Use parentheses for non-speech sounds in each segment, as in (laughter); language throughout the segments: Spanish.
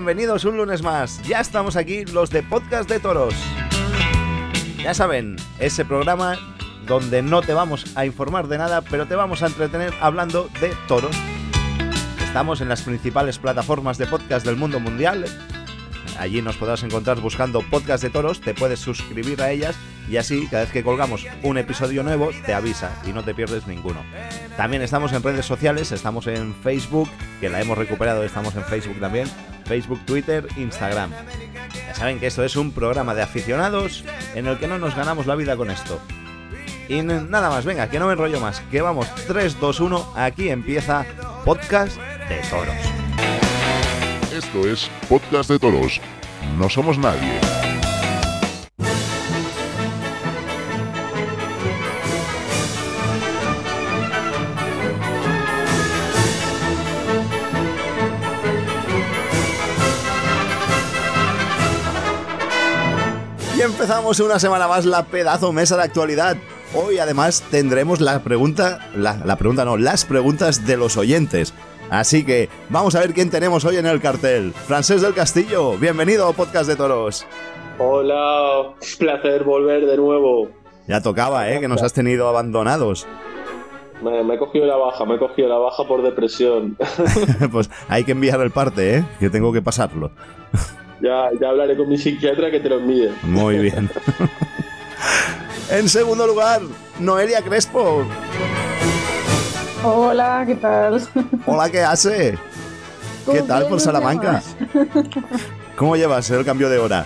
Bienvenidos un lunes más. Ya estamos aquí los de Podcast de Toros. Ya saben, ese programa donde no te vamos a informar de nada, pero te vamos a entretener hablando de toros. Estamos en las principales plataformas de podcast del mundo mundial. Allí nos podrás encontrar buscando podcast de toros, te puedes suscribir a ellas y así cada vez que colgamos un episodio nuevo te avisa y no te pierdes ninguno. También estamos en redes sociales, estamos en Facebook, que la hemos recuperado, estamos en Facebook también, Facebook, Twitter, Instagram. Ya saben que esto es un programa de aficionados en el que no nos ganamos la vida con esto. Y nada más, venga, que no me enrollo más, que vamos 3, 2, 1, aquí empieza Podcast de Toros. Esto es Podcast de Toros. No somos nadie. Empezamos una semana más la pedazo mesa de actualidad. Hoy además tendremos la pregunta, la, la pregunta no, las preguntas de los oyentes. Así que vamos a ver quién tenemos hoy en el cartel. Francés del Castillo, bienvenido a Podcast de Toros. Hola, placer volver de nuevo. Ya tocaba, ¿eh? Que nos has tenido abandonados. Me, me he cogido la baja, me he cogido la baja por depresión. (laughs) pues hay que enviar el parte, ¿eh? Que tengo que pasarlo. Ya, ya hablaré con mi psiquiatra que te lo envíe. Muy (laughs) bien. en segundo lugar, Noelia Crespo. Hola, ¿qué tal? Hola, ¿qué hace? ¿Qué ¿Cómo tal por Salamanca? ¿Cómo llevas el cambio de hora?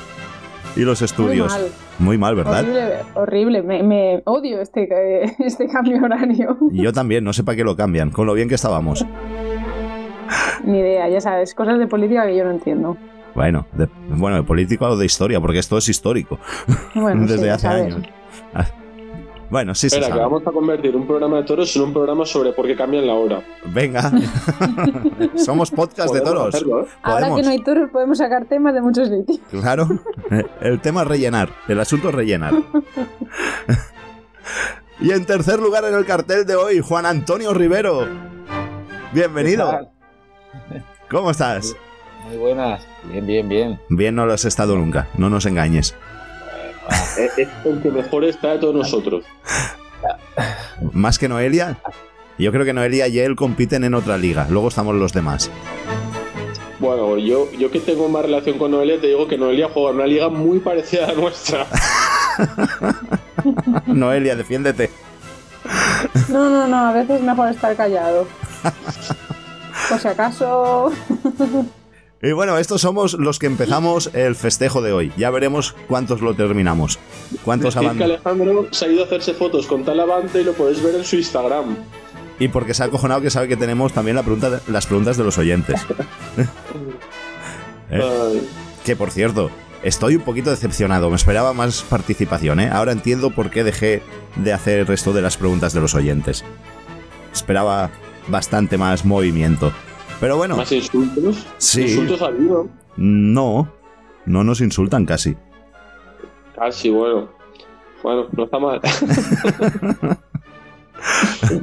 Y los estudios. mal. Muy mal, ¿verdad? Horrible, horrible. Me, me odio este, eh, (laughs) este cambio horario. Y yo también, no sé para qué lo cambian, con lo bien que estábamos. Ni idea, ya sabes, cosas de política que yo no entiendo. Bueno, de, bueno, de político o de historia, porque esto es histórico. Bueno, (laughs) Desde sí, hace sabes. años. (laughs) Bueno, sí se Espera, que sabe. vamos a convertir un programa de toros en un programa sobre por qué cambian la hora. Venga. (laughs) Somos podcast de toros. hacerlo, ¿eh? Ahora que no hay toros podemos sacar temas de muchos sitios. Claro. El tema es rellenar. El asunto es rellenar. Y en tercer lugar en el cartel de hoy, Juan Antonio Rivero. Bienvenido. ¿Cómo estás? Muy buenas, bien, bien, bien. Bien no lo has estado nunca, no nos engañes. (laughs) Es es el que mejor está de todos nosotros. (laughs) Más que Noelia, yo creo que Noelia y él compiten en otra liga. Luego estamos los demás. Bueno, yo, yo que tengo más relación con Noelia, te digo que Noelia juega en una liga muy parecida a la nuestra. (laughs) Noelia, defiéndete. No, no, no, a veces es mejor estar callado. Por si acaso. Y bueno, estos somos los que empezamos el festejo de hoy. Ya veremos cuántos lo terminamos. ¿Cuántos Decir que? Alejandro se ha ido a hacerse fotos con Talavante y lo podéis ver en su Instagram. Y porque se ha acojonado que sabe que tenemos también la pregunta las preguntas de los oyentes. (laughs) ¿Eh? Que por cierto, estoy un poquito decepcionado. Me esperaba más participación, ¿eh? Ahora entiendo por qué dejé de hacer esto de las preguntas de los oyentes. Esperaba bastante más movimiento. Pero bueno, Más insultos. sí. Insultos al vino. No, no nos insultan casi. Casi, bueno. Bueno, no está mal. (laughs)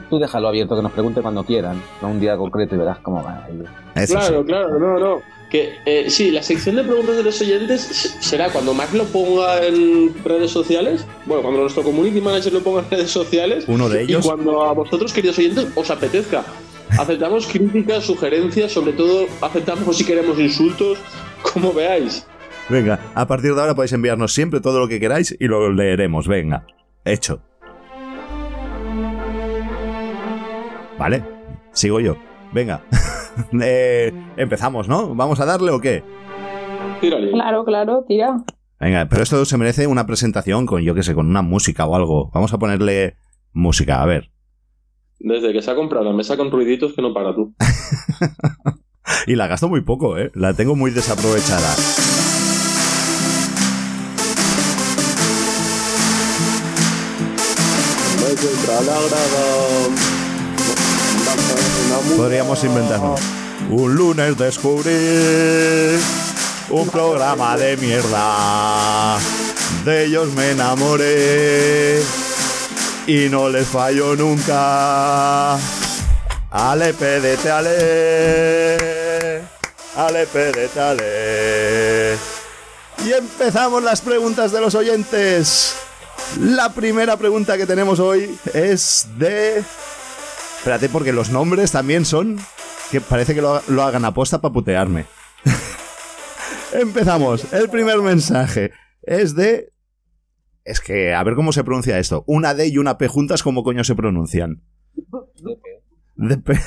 Tú déjalo abierto, que nos pregunte cuando quieran, no un día concreto y verás cómo va. Eso claro, sí. claro, no, no. Que eh, sí, la sección de preguntas de los oyentes se- será cuando Mac lo ponga en redes sociales. Bueno, cuando nuestro community manager lo ponga en redes sociales. Uno de ellos. Y cuando a vosotros, queridos oyentes, os apetezca. Aceptamos críticas, sugerencias, sobre todo aceptamos si queremos insultos, como veáis. Venga, a partir de ahora podéis enviarnos siempre todo lo que queráis y lo leeremos. Venga, hecho. Vale, sigo yo. Venga. (laughs) Eh, empezamos, ¿no? ¿Vamos a darle o qué? Tírale. Claro, claro, tira. Venga, pero esto se merece una presentación con, yo qué sé, con una música o algo. Vamos a ponerle música, a ver. Desde que se ha comprado la mesa con ruiditos que no para tú. (laughs) Y la gasto muy poco, ¿eh? La tengo muy desaprovechada. Podríamos inventarnos. Un lunes descubrí un programa de mierda. De ellos me enamoré y no les fallo nunca. Ale, pedete, ale. Ale, Pérez, ale. Y empezamos las preguntas de los oyentes. La primera pregunta que tenemos hoy es de... Espérate, porque los nombres también son... Que parece que lo, lo hagan aposta para putearme. (laughs) Empezamos. El primer mensaje es de... Es que, a ver cómo se pronuncia esto. Una D y una P juntas, ¿cómo coño se pronuncian? De P...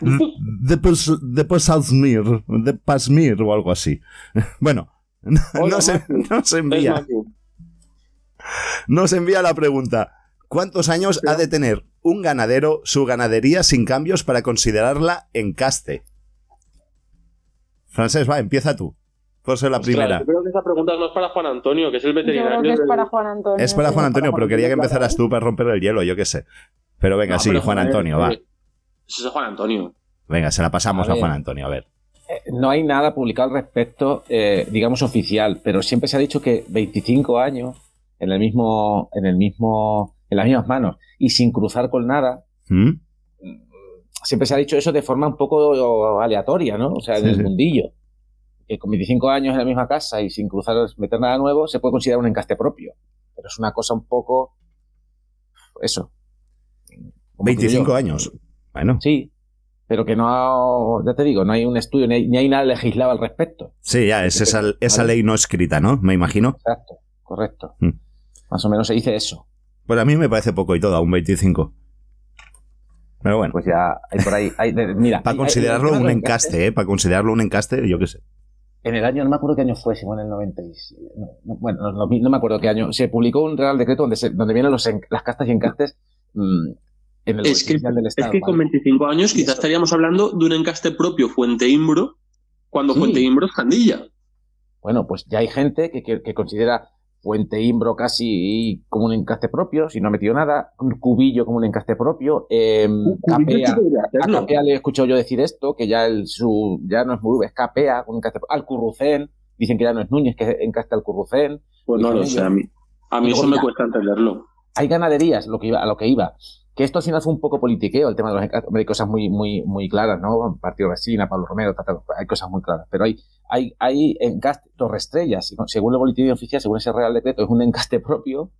De, de Pasmir, de Pasmir o algo así. Bueno, no, Hola, no se, Maki. no se envía. Envía la pregunta. ¿Cuántos años ha de tener un ganadero su ganadería sin cambios para considerarla encaste? Francés, va, empieza tú. Por ser la Ostras, primera. yo creo que esa pregunta no es para Juan Antonio, que es el Yo veterinario. creo que es del- para Juan Antonio. Es para sí, Juan Antonio, pero quería que empezaras tú para romper el hielo, yo qué sé. Pero venga, No, sí, pero Juan Antonio, va. eh, Eso es Juan Antonio. Venga, se la pasamos A. Juan Antonio, a ver. Eh, No hay nada publicado al respecto, eh, digamos, oficial, pero siempre se ha dicho que 25 años en el mismo, en el mismo, en las mismas manos y sin cruzar con nada. ¿Mm? Siempre se ha dicho eso de forma un poco aleatoria, ¿no? O sea, en Sí, el sí. mundillo. Que con 25 años en la misma casa y sin cruzar, meter nada nuevo, se puede considerar un encaste propio. Pero es una cosa un poco. Eso. Como te digo 25 yo. años. Bueno, Sí, pero que no, ya te digo, no hay un estudio ni hay, ni hay nada legislado al respecto. sí, ya, es esa, esa ley no escrita, ¿no? Me imagino. Exacto, correcto. Mm. Más o menos se dice eso. Pues a mí me parece poco y todo, un 25. Pero bueno, Pues ya hay por ahí. hay- mira, para considerarlo hay- hay un encaste, ¿eh? Para considerarlo un encaste, yo qué sé. En el año, no me acuerdo qué año fue, si fue en el 97. no, no, bueno, no, me acuerdo qué año. Se publicó un Real Decreto donde, se- donde vienen los en- las castas y encastes mm, en el Es que, del es Estado. que con ¿vale? 25 años quizás estaríamos hablando de un encaste propio Fuente Imbro, cuando Sí. Fuente Imbro es Candilla. Bueno, pues ya hay gente que, que- que considera Fuente Imbro casi como un encaste propio, si no ha metido nada, un cubillo como un encaste propio, eh, Capea, a Capea le he escuchado yo decir esto, que ya el, su, ya no es muy es Capea, un encaste, Alcurrucén, dicen que ya no es Núñez, que encaste Alcurrucén. Pues no lo sé, a mí, a mí eso me cuesta entenderlo. Hay ganaderías, lo que iba, a lo que iba. Que esto al final fue un poco politiqueo, el tema de los Hay cosas muy, muy, muy claras, ¿no? Partido Resina, Pablo Romero, ta, ta, hay cosas muy claras. Pero hay, hay, hay encastes, Torrestrellas, según el boletín oficial, según ese Real Decreto, es un encaste (laughs) propio,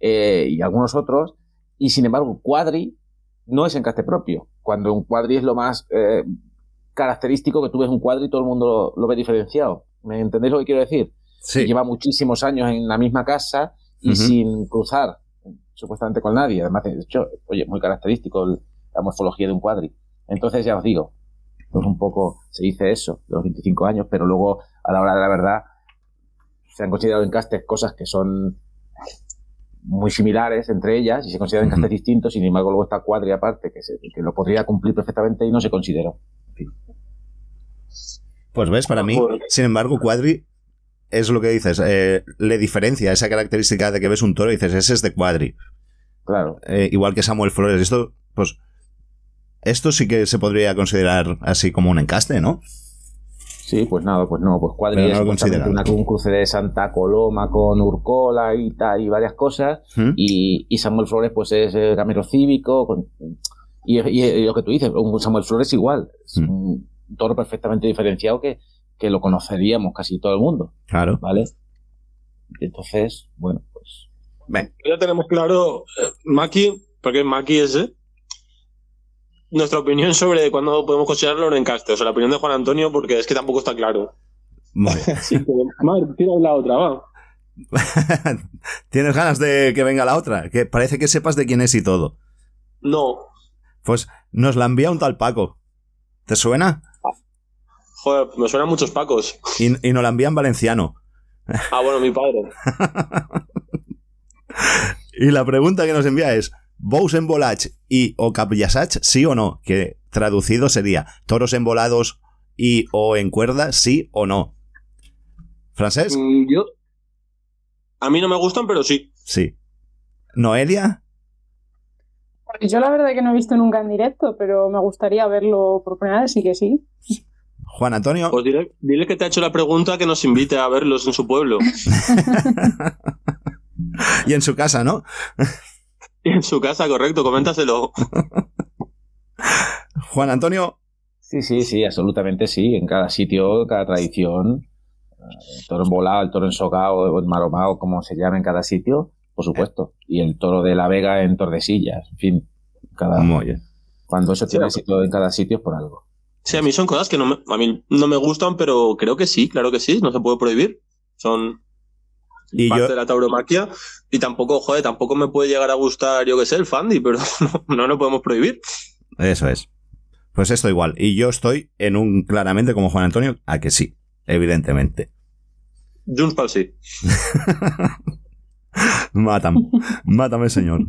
eh, y algunos otros, y sin embargo, Cuadri no es encaste propio. Cuando un Cuadri es lo más eh, característico que tú ves un Cuadri y todo el mundo lo, lo ve diferenciado. ¿Me entendéis lo que quiero decir? Sí. que lleva muchísimos años en la misma casa y sin cruzar supuestamente con nadie. Además, de hecho, oye, muy característico el- la morfología de un cuadri. Entonces, ya os digo, pues un poco se dice eso, los 25 años, pero luego, a la hora de la verdad, se han considerado encastes cosas que son muy similares entre ellas y se consideran Ujú. encastes distintos, sin embargo, luego está cuadri aparte, que, se- que lo podría cumplir perfectamente y no se consideró. Pues ves, para mí, Joder. sin embargo, Cuadri es lo que dices, eh, le diferencia esa característica de que ves un toro y dices, ese es de Cuadri. Claro. Eh, igual que Samuel Flores. Esto, pues, esto sí que se podría considerar así como un encaste, ¿no? Sí, pues nada, pues no, pues Cuadri no es una, un cruce de Santa Coloma con Urcola y tal, y varias cosas, ¿Mm? y, y Samuel Flores pues es eh, gamero cívico, con- y, y- y lo que tú dices, un Samuel Flores igual, es Mm. un toro perfectamente diferenciado que, que lo conoceríamos casi todo el mundo, Claro. ¿vale? Entonces, bueno, pues Ven, Ya tenemos claro, eh, Maki, porque Maki ese, nuestra opinión sobre cuándo podemos considerarlo un encaste. O sea, la opinión de Juan Antonio, porque es que tampoco está claro. (laughs) Sí, pero, madre, tira la otra, va. (laughs) ¿Tienes ganas de que venga la otra? Que parece que sepas de quién es y todo. No, Pues nos la envía un tal Paco. ¿Te suena? Joder, me suenan muchos pacos. Y, y nos la envía en valenciano. Ah, bueno, mi padre. (laughs) Y la pregunta que nos envía es: ¿Bous embolach y o capillasach, sí o no? Que traducido sería: ¿toros embolados y o en cuerda, sí o no? ¿Francés? Mm, Yo. A mí no me gustan, pero sí. Sí. ¿Noelia? Pues Yo la verdad que no he visto nunca en directo, pero me gustaría verlo por primera vez, sí que sí. ¿Juan Antonio? Pues dile, dile que te ha hecho la pregunta que nos invite a verlos en su pueblo. (laughs) Y en su casa, ¿no? (laughs) En su casa, correcto, coméntaselo. (laughs) Juan Antonio, sí, Sí, sí, absolutamente sí. En cada sitio, en cada tradición, el toro embolado, el toro ensogado o el maromao, como se llama en cada sitio, por supuesto. Y el toro de la Vega en Tordesillas, en fin. Cada, Muy bien. cuando eso tiene Sí. éxito en cada sitio es por algo. Sí, a mí son cosas que no me, a mí no me gustan, pero creo que sí, claro que sí, no se puede prohibir. Son Y parte yo, de la tauromaquia y tampoco, joder, tampoco me puede llegar a gustar, yo que sé, el Fandi, (laughs) pero no, no lo podemos prohibir. eso es. Pues esto igual. Y yo estoy en un claramente como Juan Antonio, a que sí, evidentemente. Junts pel sí. (laughs) Mátame, mátame, señor.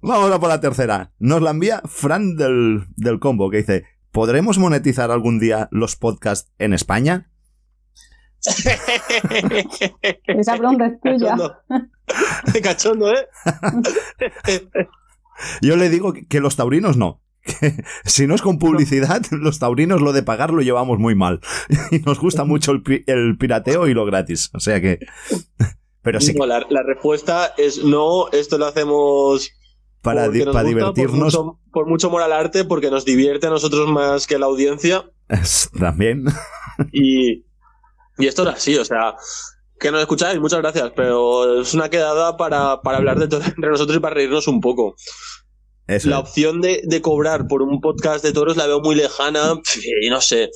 Vamos a por la tercera. Nos la envía Fran del, del combo, que dice: ¿Podremos monetizar algún día los podcasts en España? (laughs) Esa pregunta es tuya. Cachondo. (laughs) Cachondo, ¿eh? (laughs) Yo le digo que, los taurinos no. Que si no es con publicidad, los taurinos lo de pagar lo llevamos muy mal. Y nos gusta mucho el, pi- el pirateo y lo gratis. O sea que. Pero sí, No, la, la respuesta es no, esto lo hacemos para, di- para gusta, divertirnos Por mucho, por mucho moral arte, porque nos divierte a nosotros más que a la audiencia. también. (laughs) Y, y esto era así, o sea, que nos escucháis, muchas gracias, pero es una quedada para, para hablar de todo entre nosotros y para reírnos un poco. Eso La opción de, de cobrar por un podcast de toros la veo muy lejana y no sé.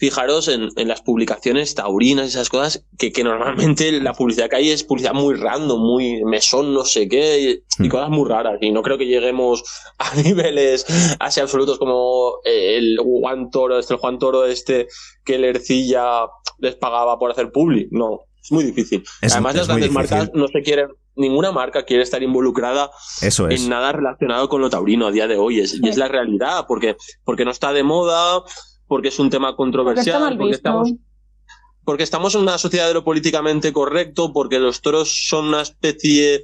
Fijaros en, en las publicaciones taurinas y esas cosas, que, que normalmente la publicidad que hay es publicidad muy random, muy mesón, no sé qué, y, y Hmm. cosas muy raras. Y no creo que lleguemos a (laughs) niveles así absolutos como eh, el Juan Toro, este, el Juan Toro este, que el Ercilla les pagaba por hacer publi. No, es muy difícil. Es- Además, es las grandes marcas no se quieren, ninguna marca quiere estar involucrada Eso es. en nada relacionado con lo taurino a día de hoy. Es, Y es la realidad, porque, porque no está de moda, porque es un tema Porque está controversial, porque visto. estamos, porque estamos en una sociedad de lo políticamente correcto, porque los toros son una especie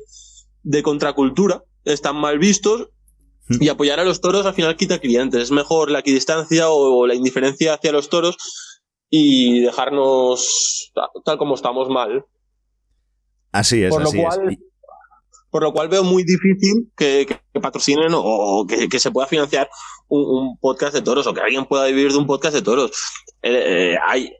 de contracultura, están mal vistos. Mm. Y apoyar a los toros al final quita clientes. Es mejor la equidistancia o la indiferencia hacia los toros y dejarnos ta- tal como estamos mal. Así es, Por lo así es. cual- Y- por lo cual veo muy difícil que, que- que patrocinen o, o que, que se pueda financiar un, un podcast de toros o que alguien pueda vivir de un podcast de toros. Eh, eh, hay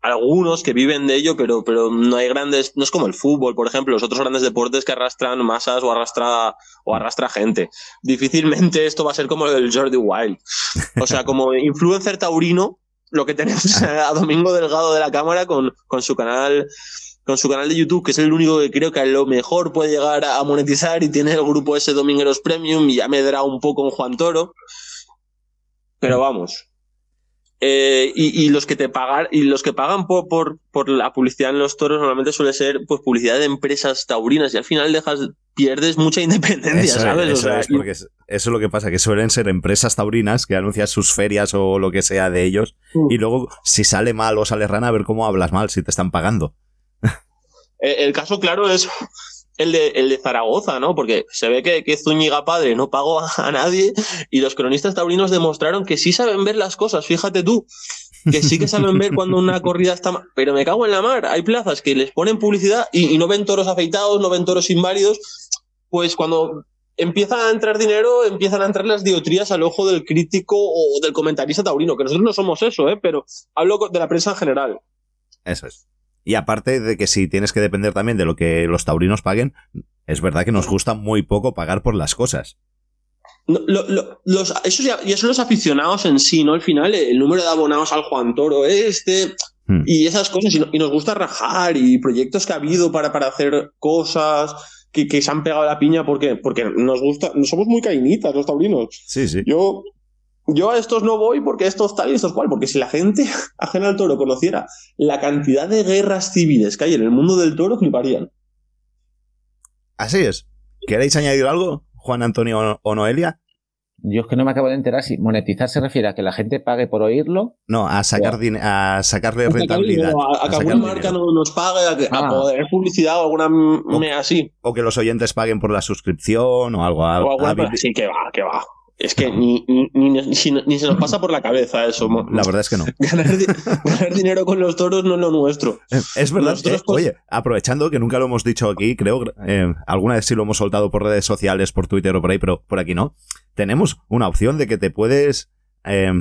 algunos que viven de ello, pero, pero no hay grandes, no es como el fútbol, por ejemplo, los otros grandes deportes que arrastran masas o arrastra, o arrastra gente. Difícilmente esto va a ser como el Jordi Wild. O sea, como influencer taurino, lo que tenemos (laughs) a Domingo Delgado de la Cámara con, con su canal con su canal de YouTube, que es el único que creo que a lo mejor puede llegar a monetizar y tiene el grupo ese Domingueros Premium y ya me dará un poco en Juan Toro. Pero vamos. Eh, y, y los que te pagan, y los que pagan por, por, por la publicidad en los toros normalmente suele ser pues publicidad de empresas taurinas y al final dejas, pierdes mucha independencia, Eso, es, ¿sabes? O sea, es, porque es- eso es lo que pasa, que suelen ser empresas taurinas que anuncian sus ferias o lo que sea de ellos, Mm. y luego si sale mal o sale rana, a ver cómo hablas mal, si te están pagando. Eh, El caso claro es (laughs) el de, Zaragoza, ¿no? Porque se ve que, que Zúñiga padre no pagó a, a nadie y los cronistas taurinos demostraron que sí saben ver las cosas, fíjate tú. Que sí que saben ver cuando una corrida está mal. Pero me cago en la mar. Hay plazas que les ponen publicidad y, y no ven toros afeitados, no ven toros inválidos. Pues cuando empieza a entrar dinero, empiezan a entrar las diotrías al ojo del crítico o del comentarista taurino. Que nosotros no somos eso, ¿eh? Pero hablo de la prensa en general. Eso es. Y aparte de que si tienes que depender también de lo que los taurinos paguen, es verdad que nos gusta muy poco pagar por las cosas. No, lo- lo- los, eso ya, ya son los aficionados en sí, ¿no? Al final, el número de abonados al Juan Toro este Hmm. y esas cosas. Y, no- y nos gusta rajar y proyectos que ha habido para, para hacer cosas que, que se han pegado a la piña porque, porque nos gusta. Somos muy cainitas los taurinos. Sí, sí. Yo, yo a estos no voy porque estos tal y estos cual. Porque si la gente (laughs) ajena al toro conociera la cantidad de guerras civiles que hay en el mundo del toro, fliparían. Así es. ¿Queréis añadir algo, Juan Antonio o- o Noelia? Yo es que no me acabo de enterar si monetizar se refiere a que la gente pague por oírlo. No, a sacar a sacarle rentabilidad. A, a a que alguna marca no nos pague, a, que, a Ah. poder publicidad o alguna me así. O que los oyentes paguen por la suscripción o algo. A- O alguna así, que va, que va. Es que ni, ni, ni, ni- si- ni se nos pasa por la cabeza eso. mo- La verdad es que no. (laughs) Ganar, di- ganar dinero con los toros no es lo nuestro. Eh, Es verdad. Eh, oye, aprovechando que nunca lo hemos dicho aquí, creo, eh, alguna vez sí lo hemos soltado por redes sociales, por Twitter o por ahí, pero por aquí no. Tenemos una opción de que te puedes eh,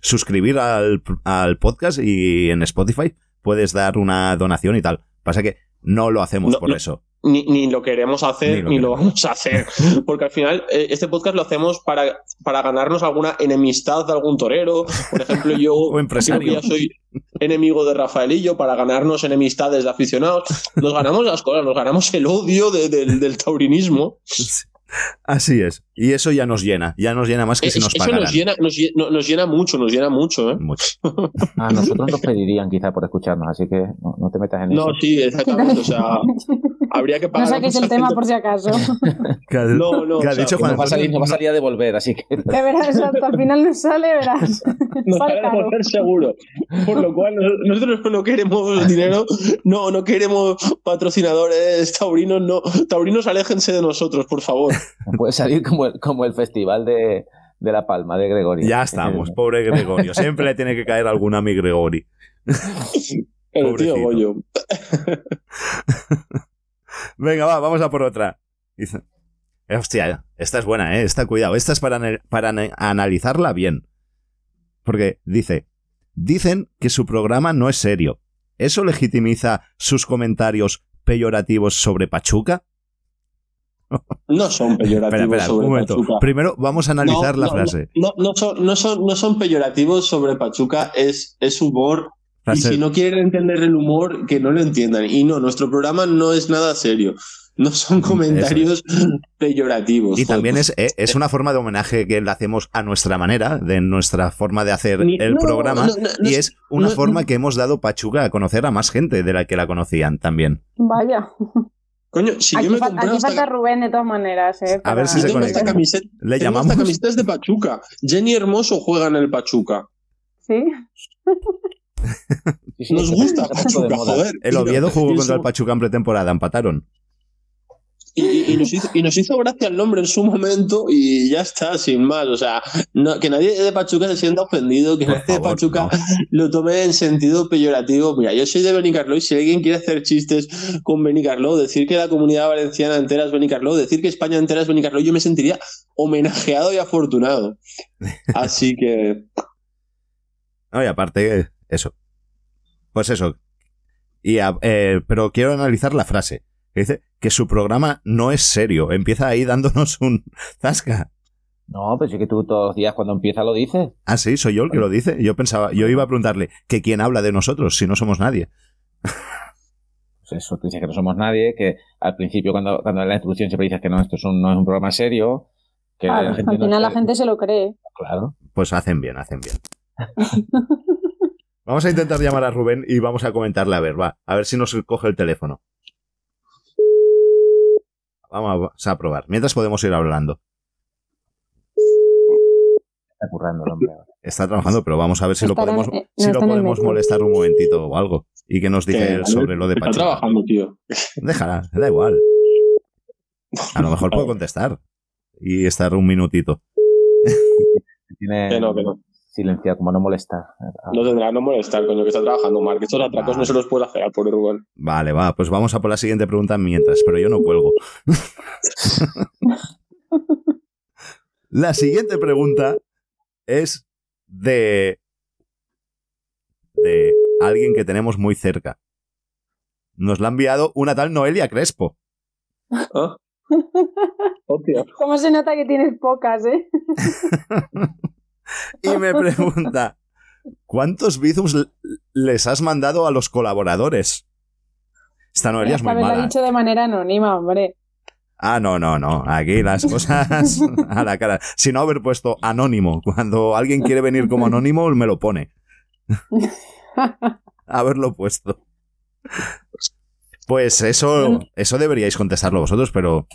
suscribir al, al podcast y en Spotify puedes dar una donación y tal. Pasa que no lo hacemos No, por no. eso. Ni, ni lo queremos hacer, Ni ni lo lo, vamos a hacer. (laughs) Porque al final, eh, este podcast lo hacemos para, para ganarnos alguna enemistad de algún torero. Por ejemplo, yo (laughs) O creo empresario. que ya soy enemigo de Rafaelillo para ganarnos enemistades de aficionados. Nos ganamos las cosas, nos ganamos el odio de- del- del taurinismo. Así es. Y eso ya nos llena. Ya nos llena más que si Es- nos eso pagaran. nos llena, nos, lle- no- nos llena mucho, nos llena mucho. ¿eh? Mucho. A nosotros nos pedirían quizá por escucharnos, así que no, no te metas en No, eso. sí, exactamente. O sea, (laughs) habría que No pagar. saques mucha el tema gente- por si acaso. (laughs) No, no, ha sea, dicho Juan No va, a salir, no va a salir a devolver, así que (laughs) Que verás, hasta al final no sale, verás. (laughs) Nos Sale sale a caro. volver seguro. Por lo cual, no- nosotros no queremos dinero, no, no queremos patrocinadores taurinos, no. Taurinos, aléjense de nosotros, por favor. puede salir como el, como el festival de, de La Palma, de Gregorio. Ya estamos, pobre Gregorio. Siempre le tiene que caer alguna a mi Gregori. El Pobrecito. tío Goyo. Venga, va, vamos a por otra. Dice, eh, hostia, esta es buena, ¿eh? Esta, cuidado. Esta es para, para ana- analizarla bien. Porque dice, dicen que su programa no es serio. ¿Eso legitimiza sus comentarios peyorativos sobre Pachuca? No son (laughs) peyorativos Espera, espera, sobre un momento. Pachuca. Primero vamos a analizar No, la no, frase. No, no, son, no, son, no son peyorativos sobre Pachuca, es, es humor. Y si no quieren entender el humor, que no lo entiendan. Y no, nuestro programa no es nada serio. No son comentarios peyorativos. Y joder. también es, eh, es una forma de homenaje que le hacemos a nuestra manera, de nuestra forma de hacer Ni- el no, programa. no, no, no y es- una no- forma que hemos dado Pachuca a conocer a más gente de la que la conocían también. Vaya. Coño, si aquí yo me aquí hasta- falta Rubén de todas maneras, ¿eh? A ver si yo se conecta. esta camiseta, Le llamamos. esta camiseta es de Pachuca. Jenny Hermoso juega en el Pachuca. Sí. Sí, sí, Nos gusta Pachuca, joder. El Oviedo jugó contra el Pachuca en pretemporada, empataron. Y, nos hizo, y nos hizo gracia el nombre en su momento y ya está, sin más. O sea, no- que nadie de Pachuca se sienta ofendido, que nadie de Pachuca no. lo tome en sentido peyorativo. Mira, yo soy de Benicarló y si alguien quiere hacer chistes con Benicarló, decir que la comunidad valenciana entera es Benicarló, decir que España entera es Benicarló, yo me sentiría homenajeado y afortunado. (laughs) Así que, No, y aparte, eso. Pues eso. Y a- eh, pero quiero analizar la frase. Que dice que su programa no es serio. Empieza ahí dándonos un zasca. No, pero sí que tú todos los días cuando empieza lo dices. Ah, sí, soy yo el que lo dice. Yo pensaba, yo iba a preguntarle que quién habla de nosotros si no somos nadie. Pues eso, tú dices que no somos nadie, que al principio cuando, cuando en la introducción siempre dices que no, esto es un- no es un programa serio, que Claro, la gente al no final la gente se lo cree. Claro. Pues hacen bien, hacen bien. (laughs) Vamos a intentar llamar a Rubén y vamos a comentarle a ver, va, a ver si nos coge el teléfono. Vamos a probar. Mientras podemos ir hablando. Está currando el hombre. ahora. Está trabajando, pero vamos a ver si lo podemos, eh, no si lo está podemos molestar un momentito o algo. Y que nos él sobre lo de está Pachuca. trabajando, tío. Déjala, da igual. A lo mejor puedo (laughs) contestar. Y estar un minutito. Tiene Que no, que no. Silenciado, como no molestar. No tendrá no molestar, coño, que está trabajando, Mark. Estos atracos Vale. no se los puede hacer al pobre Rubén. Vale, va, pues vamos a por la siguiente pregunta mientras, pero yo no cuelgo. la siguiente pregunta es de. de alguien que tenemos muy cerca. Nos la ha enviado una tal Noelia Crespo. ¿Ah? (laughs) Hostia. ¿Cómo se nota que tienes pocas, eh? (laughs) (laughs) Y me pregunta: ¿Cuántos bizums les has mandado a los colaboradores? Esta Noelia es muy vez lo ha mala. dicho de manera anónima, hombre. Ah, no, no, no. Aquí las (laughs) cosas (laughs) a la cara. Si no haber puesto anónimo. Cuando alguien quiere venir como anónimo, me lo pone. Haberlo puesto. Pues eso, eso deberíais contestarlo vosotros, pero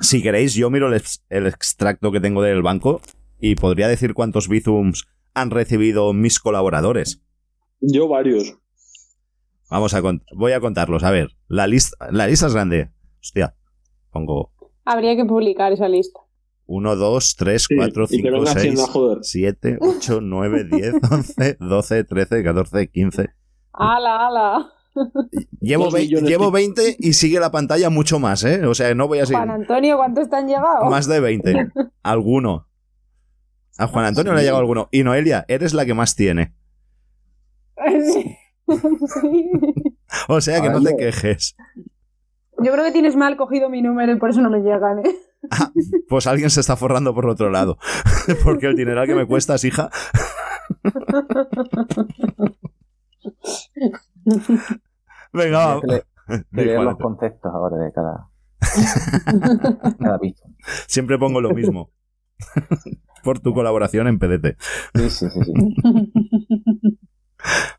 si queréis, yo miro el extracto que tengo del banco y podría decir cuántos bizums han recibido mis colaboradores. Yo varios. Vamos a voy a contarlos. A ver, la lista, la lista es grande. Hostia, pongo Habría que publicar esa lista. 1, 2, 3, Sí, 4, y que 5, venga 6, Hacienda a joder. 7, 8, 9, 10, 11, 12, 13, 14, 15. ¡Hala, ala! Llevo, llevo y- 20 y sigue la pantalla mucho más, ¿eh? O sea, no voy a seguir. Juan Antonio, ¿cuántos te han llegado? Más de 20. (laughs) Alguno. A Juan Antonio le ha llegado alguno. Y Noelia, eres la que más tiene. Sí. Sí. (laughs) O sea que no te quejes. Yo creo que tienes mal cogido mi número y por eso no me llegan, ¿eh? Ah, pues alguien se está forrando por otro lado. (laughs) Porque el dineral que me cuestas, hija. (laughs) Venga, va. Hay que leer- hay que Di, leer Juan los conceptos ahora de cada. Siempre pongo lo mismo. Por tu colaboración en PDT. Sí, sí, sí. sí. (laughs)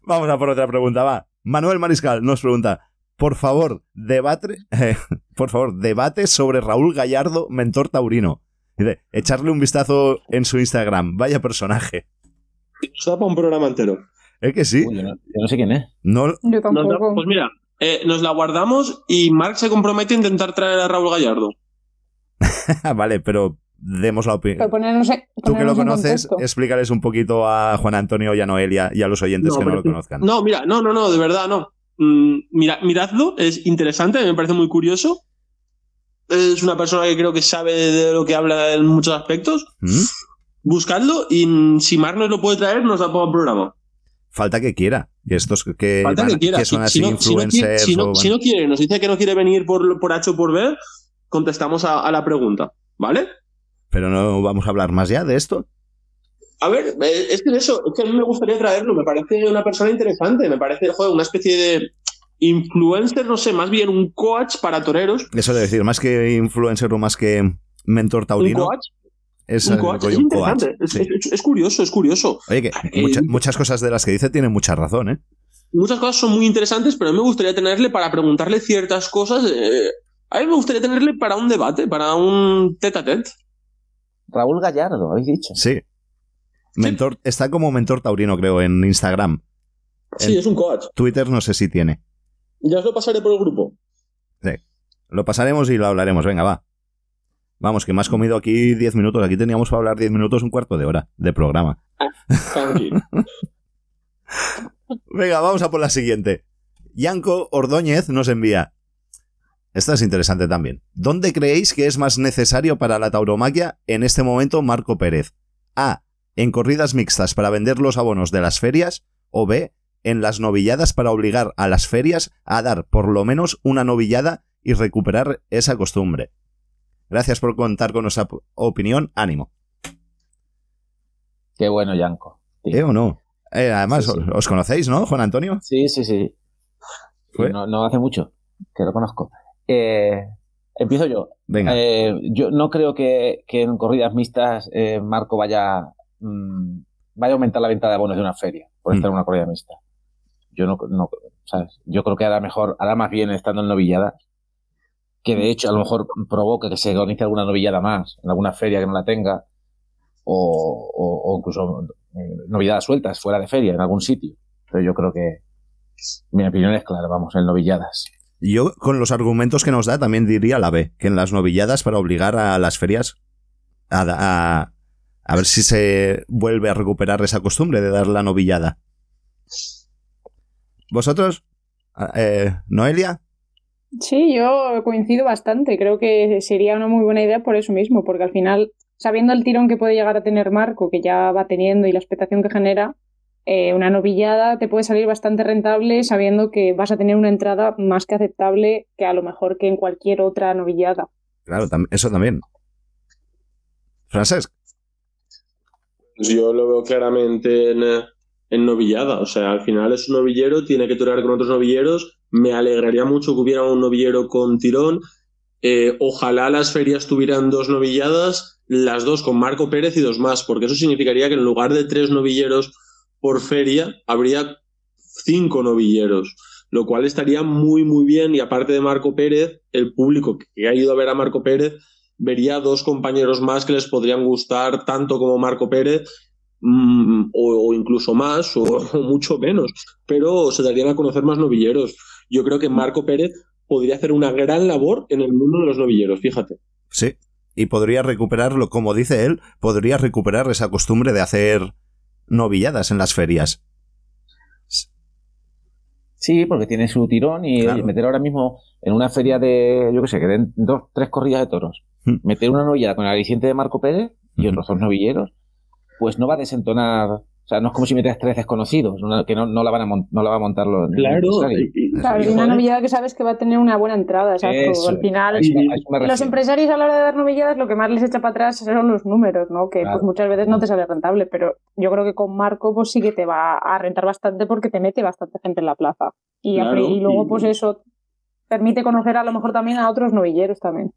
Vamos a por otra pregunta, va. Manuel Mariscal nos pregunta, por favor, debate, eh, (laughs) por favor, debate sobre Raúl Gallardo, mentor taurino. Dice, echarle un vistazo en su Instagram. Vaya personaje. Nos da para un programa entero. Es que sí. Uy, yo, no, yo no sé quién es. No, Yo Nos tampoco. pues mira, eh, nos la guardamos y Mark se compromete a intentar traer a Raúl Gallardo. (laughs) vale, pero demos la opinión. Tú que lo conoces, explícales un poquito a Juan Antonio y a Noelia y a los oyentes que no lo conozcan. No, mira, no, no, no, de verdad, no. Mm, mira, miradlo, es interesante, me parece muy curioso. Es una persona que creo que sabe de lo que habla en muchos aspectos. ¿Mm? Buscadlo y si Mark nos lo puede traer, nos da para un programa. Falta que quiera. Y estos que, Falta van- que quiera. que son Si- así si, no, si no quiere, influencers si no- o- si no quiere, nos dice que no quiere venir por, por H o por B, contestamos a, a la pregunta, ¿vale? Pero no vamos a hablar más ya de esto. A ver, eh, es que eso, es que a mí me gustaría traerlo, me parece una persona interesante, me parece, joder, una especie de influencer, no sé, más bien un coach para toreros. Eso de decir, más que influencer o más que mentor Un taurino, coach, es, un coach, es un coach. interesante, es, Sí. es- es curioso, es curioso. Oye, que Eh, mucha- muchas cosas de las que dice tienen mucha razón, ¿eh? Muchas cosas son muy interesantes, pero a mí me gustaría tenerle para preguntarle ciertas cosas. eh, a mí me gustaría tenerle para un debate, para un tete a tete. Raúl Gallardo, habéis dicho. Sí. Mentor, está como mentor taurino, creo, en Instagram. Sí, En- es un coach. Twitter no sé si tiene. Ya os lo pasaré por el grupo. Lo pasaremos y lo hablaremos. Venga, va. Vamos, que me has comido aquí 10 minutos. Aquí teníamos para hablar 10 minutos, un cuarto de hora de programa. Tranquilo. (laughs) Venga, vamos a por la siguiente. Yanko Ordóñez nos envía. Esta es interesante también. ¿Dónde creéis que es más necesario para la tauromaquia en este momento Marco Pérez? A. En corridas mixtas para vender los abonos de las ferias. O B. En las novilladas para obligar a las ferias a dar por lo menos una novillada y recuperar esa costumbre. Gracias por contar con nuestra opinión. Ánimo. Qué bueno, Yanko. Sí. ¿Eh o no? Eh, además, Sí, sí. Os, os conocéis, ¿no, Juan Antonio? Sí, sí, sí. No hace mucho que lo conozco. Eh, empiezo yo. Venga. Eh, yo no creo que, que en corridas mixtas eh, Marco vaya, mm, vaya a aumentar la venta de abonos de una feria por Mm. estar en una corrida mixta. Yo no, no ¿sabes? Yo creo que hará mejor, hará más bien estando en novilladas, que de hecho a lo mejor provoca que se organice alguna novillada más en alguna feria que no la tenga, o, o- o incluso eh, novilladas sueltas fuera de feria en algún sitio. Pero yo creo que mi opinión es clara, vamos, en novilladas. Yo, con los argumentos que nos da, también diría la B, que en las novilladas para obligar a las ferias a, a, a ver si se vuelve a recuperar esa costumbre de dar la novillada. ¿Vosotros? Ah, Eh, ¿Noelia? Sí, yo coincido bastante. Creo que sería una muy buena idea por eso mismo, porque al final, sabiendo el tirón que puede llegar a tener Marco, que ya va teniendo, y la expectación que genera, eh, una novillada te puede salir bastante rentable sabiendo que vas a tener una entrada más que aceptable que a lo mejor que en cualquier otra novillada. Claro, tam- eso también. Francesc. Pues Yo lo veo claramente en, eh, en novillada. O sea, al final es un novillero, tiene que torear con otros novilleros. Me alegraría mucho que hubiera un novillero con tirón. Eh, ojalá las ferias tuvieran dos novilladas, las dos con Marco Pérez y dos más, porque eso significaría que en lugar de tres novilleros por feria, habría cinco novilleros, lo cual estaría muy, muy bien. Y aparte de Marco Pérez, el público que ha ido a ver a Marco Pérez vería dos compañeros más que les podrían gustar tanto como Marco Pérez mm, o, incluso más o, (laughs) o mucho menos, pero se darían a conocer más novilleros. Yo creo que Marco Pérez podría hacer una gran labor en el mundo de los novilleros, fíjate. Sí. Y podría recuperarlo, como dice él, podría recuperar esa costumbre de hacer novilladas en las ferias. Sí, porque tiene su tirón y Claro. oye, meter ahora mismo en una feria de, yo qué sé, que den dos, tres corridas de toros, Hmm. meter una novillada con el aliciente de Marco Pérez y otros dos novilleros, pues no va a desentonar o sea, no es como si metes tres desconocidos, que no, la van a no la va a montar los. Claro, claro, y una novillada que sabes que va a tener una buena entrada, exacto. Al final, los empresarios a la hora de dar novilladas lo que más les echa para atrás son los números, ¿no? Que pues muchas veces no te sale rentable, pero yo creo que con Marco pues sí que te va a rentar bastante porque te mete bastante gente en la plaza. Y, y luego, pues eso permite conocer a lo mejor también a otros novilleros también.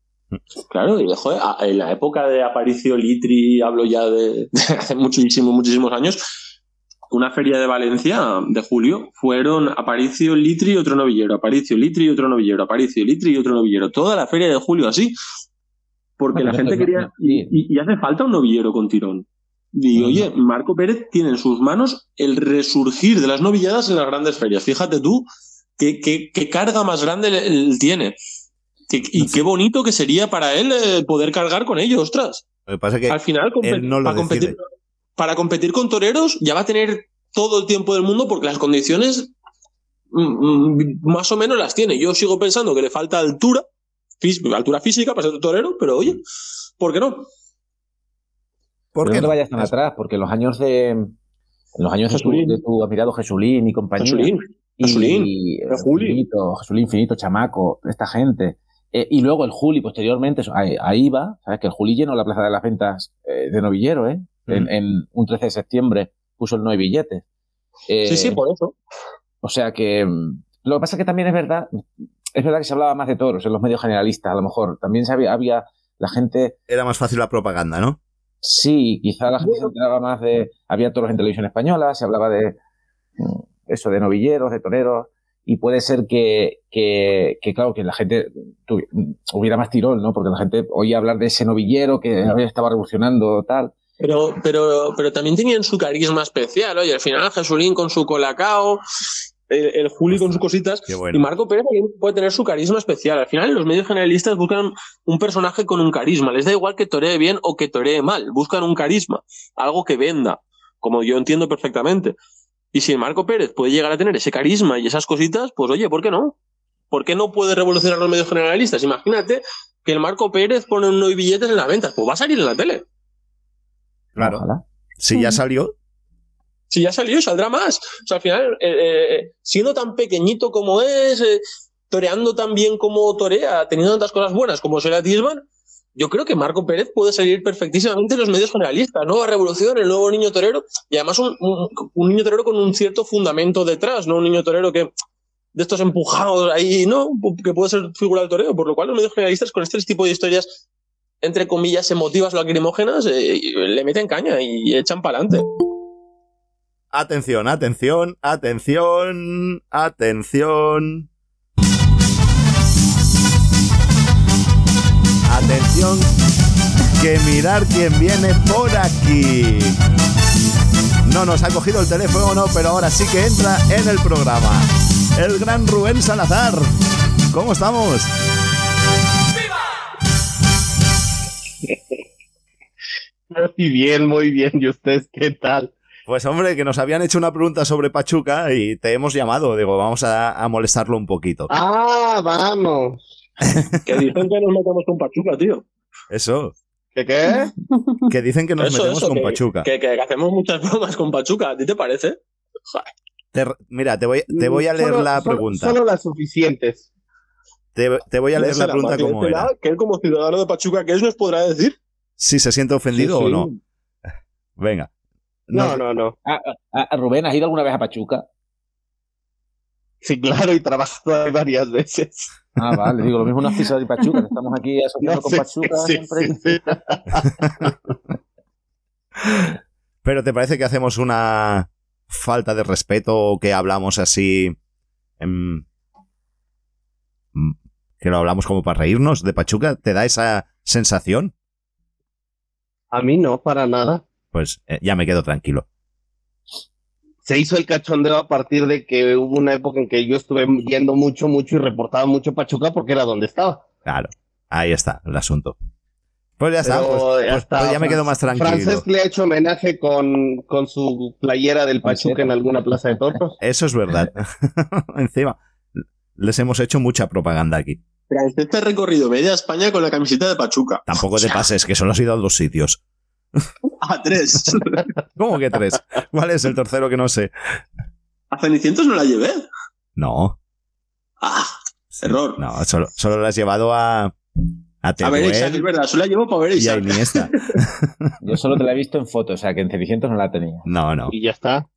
Claro, y joder, en la época de Aparicio Litri, hablo ya de, (laughs) hace muchísimos, muchísimos años, una feria de Valencia de julio fueron Aparicio Litri y otro novillero, Aparicio Litri y otro novillero, Aparicio Litri y otro novillero. Toda la feria de julio así. Porque la gente quería. Y, hace falta un novillero con tirón. Y oye, Marco Pérez tiene en sus manos el resurgir de las novilladas en las grandes ferias. Fíjate tú qué, qué, carga más grande él tiene y qué bonito que sería para él eh, poder cargar con ellos, ostras. pasa que Al final, para, competir, para competir con toreros ya va a tener todo el tiempo del mundo porque las condiciones mm, mm, más o menos las tiene. Yo sigo pensando que le falta altura, altura física para ser torero, pero oye, ¿por qué no? ¿Por qué no vayas tan atrás? Porque los años de los años de tu, admirado Jesulín y compañía. Jesulín. Jesulín. Y, Finito, Jesulín Finito, Chamaco, esta gente. Eh, y luego el Juli, posteriormente, ahí, va, ¿sabes? Que el Juli llenó la Plaza de las Ventas eh, de novillero, ¿eh? En, un 13 de septiembre puso el nueve billetes. sí, sí, por eso. O sea que. Mm, lo que pasa es que también es verdad, es verdad que se hablaba más de toros en los medios generalistas, a lo mejor. También había, había la gente. Era más fácil la propaganda, ¿no? Sí, quizá la gente se enteraba más de. Había toros en televisión española, se hablaba de. Mm, eso, de novilleros, de toreros y puede ser que, que, claro, que la gente hubiera más tirón, ¿no? Porque la gente oía hablar de ese novillero que estaba revolucionando tal. Pero, pero, pero también tenían su carisma especial, oye, al final Jesulín con su colacao, el, Juli con sus cositas, y Marco Pérez también puede tener su carisma especial. Al final los medios generalistas buscan un personaje con un carisma, les da igual que toree bien o que toree mal, buscan un carisma, algo que venda, como yo entiendo perfectamente. Y si el Marco Pérez puede llegar a tener ese carisma y esas cositas, pues oye, ¿por qué no? ¿Por qué no puede revolucionar los medios generalistas? Imagínate que el Marco Pérez pone unos billetes en las ventas, pues va a salir en la tele. Claro. Si ya salió. Si ya salió, saldrá más. O sea, al final, eh, eh, siendo tan pequeñito como es, eh, toreando tan bien como torea, teniendo tantas cosas buenas como será Tisman, yo creo que Marco Pérez puede salir perfectísimamente en los medios generalistas. Nueva revolución, el nuevo niño torero, y además un, niño torero con un cierto fundamento detrás, no un niño torero que de estos empujados ahí, no, que puede ser figura del torero, por lo cual los medios generalistas con este tipo de historias, entre comillas, emotivas lacrimógenas, eh, le meten caña y echan para adelante. Atención, atención, atención, atención. Atención, que mirar quién viene por aquí. No nos ha cogido el teléfono, pero ahora sí que entra en el programa. El gran Rubén Salazar. ¿Cómo estamos? Muy bien, muy bien. ¿Y ustedes qué tal? Pues hombre, que nos habían hecho una pregunta sobre Pachuca y te hemos llamado. Digo, vamos a, a molestarlo un poquito. Ah, vamos. (laughs) que dicen que nos metemos con Pachuca, tío. Eso. ¿Qué qué? Que dicen que nos metemos con Pachuca. Que, hacemos muchas bromas con Pachuca. ¿A ti te parece? mira, te voy, te voy a leer la pregunta. Solo, las suficientes. Te, voy a leer la pregunta como era. Que él como ciudadano de Pachuca, ¿qué es nos podrá decir? Si se siente ofendido o no. Venga. No, no, no. Ah, ah, ah, Rubén, ¿has ido alguna vez a Pachuca? Sí, claro, y trabajado varias veces. Ah, vale, digo, lo mismo nos pisado de Pachuca, estamos aquí asociando con (laughs) Pachuca siempre. (laughs) Pero ¿te parece que hacemos una falta de respeto o que hablamos así... Mm, que lo hablamos como para reírnos de Pachuca? ¿Te da esa sensación? A mí no, para nada. Pues eh, ya me quedo tranquilo se hizo el cachondeo a partir de que hubo una época en que yo estuve yendo mucho, mucho y reportaba mucho Pachuca porque era donde estaba. Claro, ahí está el asunto. Pues ya está, pues, pues, pues, ya me quedo más tranquilo. Francés le ha hecho homenaje con, con su playera del Pachuca en alguna plaza de toros. (laughs) Eso es verdad. (laughs) Encima, les hemos hecho mucha propaganda aquí. Francés te ha recorrido media España con la camiseta de Pachuca. Tampoco te (laughs) pases, que solo has ido a dos sitios. A tres. ¿Cómo que tres? ¿Cuál es el tercero que no sé? ¿A Cenicientos no la llevé? No. Ah, error. No, solo, solo lo has llevado a. A A ver, Isaac, es verdad, solo la llevo para ver y a Isaac. Iniesta. (laughs) Yo solo te la he visto en fotos, o sea que en Cenicientos no la tenía. No, no. Y ya está.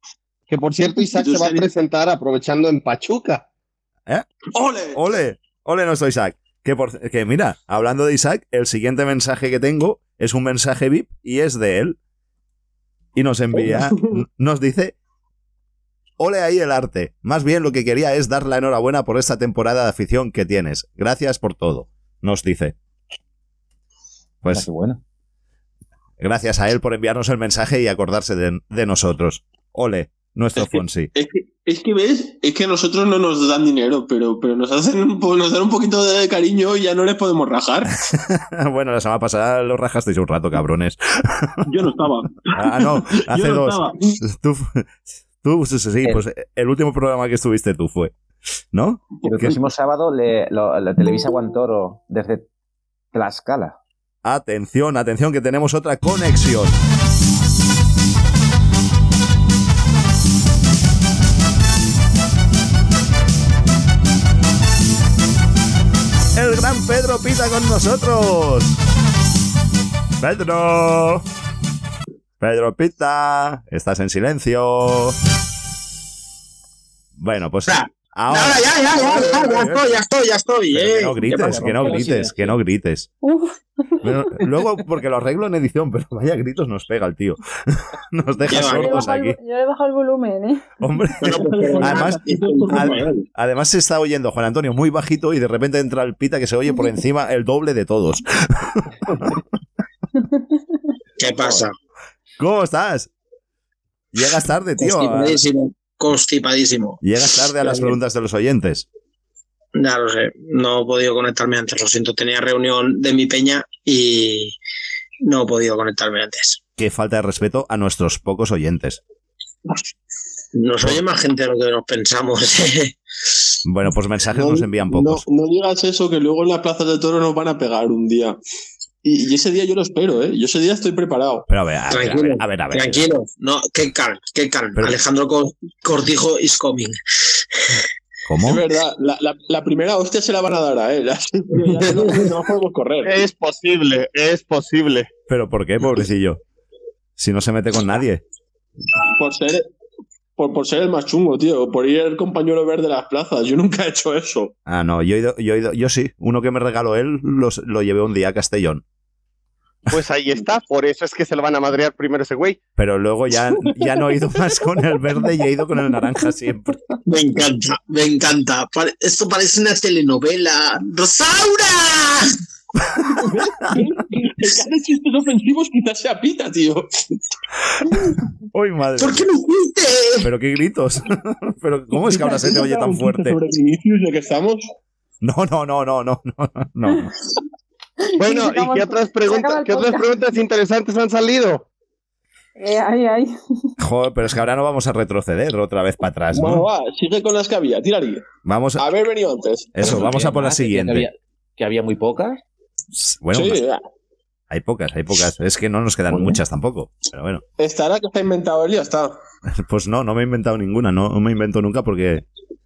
Que por cierto, Isaac ¿Tú se va a presentar aprovechando en Pachuca. ¡Ole! Ole, ole nuestro Isaac. Que, por, que mira, hablando de Isaac, el siguiente mensaje que tengo es un mensaje VIP y es de él. Y nos envía, nos dice, ole ahí el arte. Más bien lo que quería es dar la enhorabuena por esta temporada de afición que tienes. Gracias por todo. Nos dice. Pues, qué bueno. gracias a él por enviarnos el mensaje y acordarse de, de nosotros. Ole, nuestro Es que- Fonsi. Es que, es que ves, es que a nosotros no nos dan dinero, pero, pero nos hacen un nos dan un poquito de cariño y ya no les podemos rajar. (laughs) bueno, la semana pasada lo rajasteis un rato, cabrones. (laughs) Yo no estaba. Ah, no, (laughs) hace Yo no dos. estaba. Tú, tú, sí, sí, pues el último programa que estuviste tú fue, ¿no? El ¿Qué? próximo sábado le, lo, le televisa Guantoro desde Tlaxcala. Atención, atención, que tenemos otra conexión. Pedro Pita con nosotros. Pedro. Pedro Pita, estás en silencio. Bueno, pues ahora. Ahora, ya, ya, ya, ya, ya estoy, ya estoy, ya estoy. Eh. que no grites, que no ¿Por qué lo grites, que no grites. Bueno, luego, porque lo arreglo en edición, pero vaya gritos nos pega el tío. (laughs) Nos deja sordos el, aquí. yo le he bajado el volumen, ¿eh? Hombre, (laughs) Además- Ad- además se está oyendo Juan Antonio muy bajito y de repente entra el pita que se oye por encima el doble de todos. ¿Qué pasa? ¿Cómo estás? Llegas tarde, tío. Constipadísimo. Llegas tarde a las preguntas de los oyentes. Ya lo sé, no he podido conectarme antes, lo siento, tenía reunión de mi peña y no he podido conectarme antes. Qué falta de respeto a nuestros pocos oyentes. Nos oye más gente de lo que nos pensamos. Bueno, pues mensajes No- nos envían No, pocos. no digas eso, que luego en la plaza de toros nos van a pegar un día. Y, y ese día yo lo espero, ¿eh? Yo ese día estoy preparado. Pero a ver, a ver, a ver, Tranquilo, a ver. a ver. Tranquilo, no, qué calm, qué calm. Pero- Alejandro Cor- Cortijo is coming. ¿Cómo? Es verdad, la, la- la primera hostia se la van a dar a él. (laughs) que no, no (laughs) podemos correr. Es posible, es posible. ¿Pero por qué, pobrecillo? Si no se mete con nadie. Por ser, por, por ser el más chungo, tío. Por ir el compañero verde de las plazas. Yo nunca he hecho eso. Ah, no, yo he ido, yo he ido, yo sí. Uno que me regaló él los- lo llevé un día a Castellón. Pues ahí está, por eso es que se lo van a madrear primero ese güey. Pero luego ya, ya no he ido más con el verde y he ido con el naranja siempre. Me encanta, me encanta. Esto parece una telenovela. ¡Rosaura! El que hace chistes ofensivos quizás sea Pita, tío. ¡Uy, madre! ¿Por qué no fuiste? ¿Pero qué gritos? ¿Pero cómo es que ahora se te oye tan fuerte? Sobre Vinicius, ya que estamos. No, no, no, no, no, no, no. (laughs) Bueno, ¿y qué otras preguntas, el qué otras preguntas interesantes han salido? Eh, ay, ay. (laughs) Joder, pero es que ahora no vamos a retroceder otra vez para atrás, Bueno, ¿no? va, sigue con las que había, tírale. Vamos a... Haber venido antes. Eso, vamos a por la Que había, siguiente. que había muy pocas. Bueno, sí, pues hay pocas, hay pocas. Es que no nos quedan muchas tampoco. Pero bueno, estará que está inventado él y ya está. pues no, no me he inventado ninguna. No, no me invento nunca porque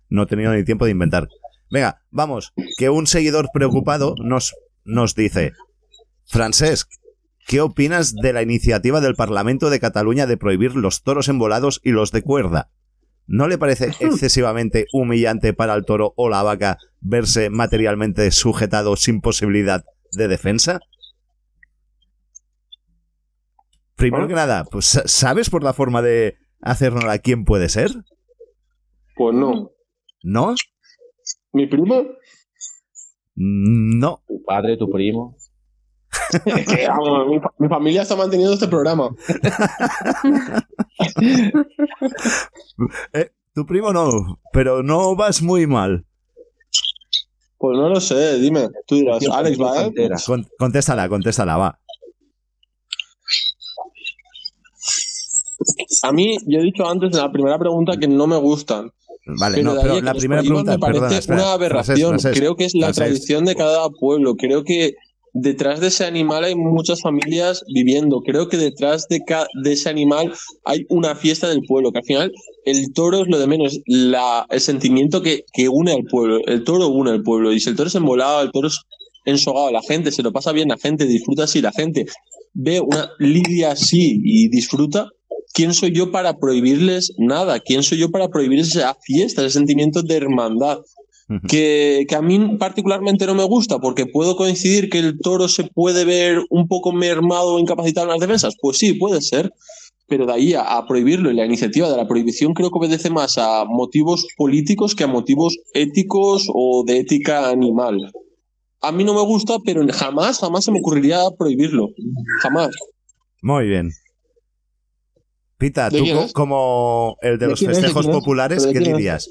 no he tenido ni tiempo de inventar. Venga, vamos, que un seguidor preocupado nos, nos dice, Francesc, ¿qué opinas de la iniciativa del Parlamento de Cataluña de prohibir los toros embolados y los de cuerda? ¿No le parece (laughs) excesivamente humillante para el toro o la vaca verse materialmente sujetado sin posibilidad de defensa? Primero que nada, pues, sa- ¿sabes por la forma de hacerlo a quién puede ser? Pues no. ¿No? Mi primo, No. Tu padre, tu primo. (laughs) es que, vamos, mi, fa- mi familia está manteniendo este programa. (laughs) Eh, tu primo no, pero no vas muy mal. Pues no lo sé, dime. Tú dirás, Alex, ¿va? eh? Con- contéstala, contéstala, va. A mí, yo he dicho antes en la primera pregunta que no me gustan. Vale, Pero no, pero la primera pregunta, me parece perdona, espera. una aberración. Creo que es la tradición de cada pueblo. Creo que detrás de ese animal hay muchas familias viviendo. Creo que detrás de, de ese animal hay una fiesta del pueblo, que al final el toro es lo de menos, la, el sentimiento que, que une al pueblo. El toro une al pueblo. Y si el toro es embolado, el toro es ensogado, la gente se lo pasa bien, la gente disfruta así, la gente ve una lidia así y disfruta, ¿quién soy yo para prohibirles nada? ¿Quién soy yo para prohibirles esa fiesta, ese sentimiento de hermandad? Que, que, a mí particularmente no me gusta, porque puedo coincidir que el toro se puede ver un poco mermado o incapacitado en las defensas. Pues sí, puede ser, pero de ahí a, a, prohibirlo y la iniciativa de la prohibición creo que obedece más a motivos políticos que a motivos éticos o de ética animal. A mí no me gusta, pero jamás, jamás se me ocurriría prohibirlo. Jamás. Muy bien. Pita, tú como el de, los festejos populares, ¿qué dirías?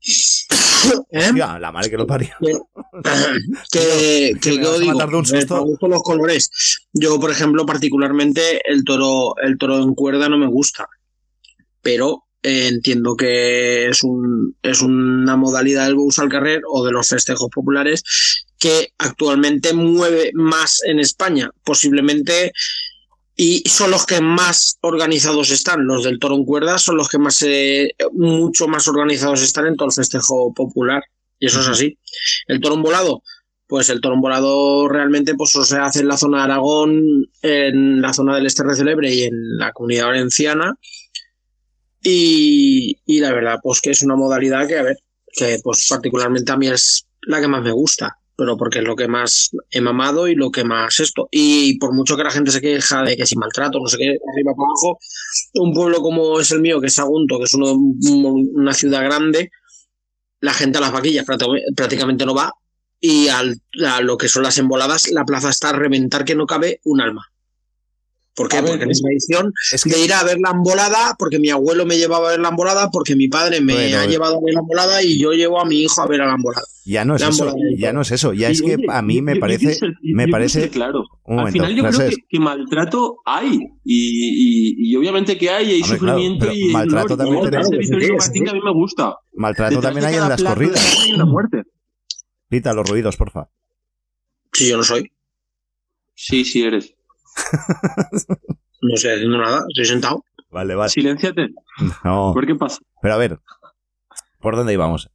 (laughs) ¿Eh? La madre que lo parió. que, (laughs) que, digo, un susto. me gustan los colores. Yo, por ejemplo, particularmente el toro, el toro en cuerda no me gusta. Pero eh, entiendo que es, un, es una modalidad del bus al carrer o de los festejos populares que actualmente mueve más en España. Posiblemente y son los que más organizados están. Los del toro en cuerda son los que más, eh, mucho más organizados están en todo el festejo popular. Y eso es así. El toro volado, pues el toro volado realmente pues se hace en la zona de Aragón, en la zona del Este Celebre y en la comunidad valenciana. Y, y la verdad, pues que es una modalidad que, a ver, que pues particularmente a mí es la que más me gusta pero porque es lo que más he mamado y lo que más esto. Y por mucho que la gente se queja de que si maltrato, no sé qué, arriba para abajo, un pueblo como es el mío, que es Sagunto, que es una ciudad grande, la gente a las vaquillas prácticamente no va y al, a lo que son las emboladas, la plaza está a reventar que no cabe un alma. ¿Por qué? porque en esa edición de ir a ver la embolada, porque mi abuelo me llevaba a ver la embolada, porque mi padre me ha llevado a ver la embolada y yo llevo a mi hijo a ver a la embolada. Ya no es eso, ya no es eso, ya es que a mí me parece, me parece claro. Al final yo creo que, maltrato hay y, obviamente que hay, hay sufrimiento y maltrato también tenemos. a mí me gusta. Maltrato también hay en las corridas. Hay una muerte. Pita los ruidos, porfa. Si yo no soy. Sí, sí eres. No estoy haciendo nada, estoy sentado. Vale, vale. Silenciate. No. ¿Por qué pasa? Pero a ver, ¿por dónde íbamos?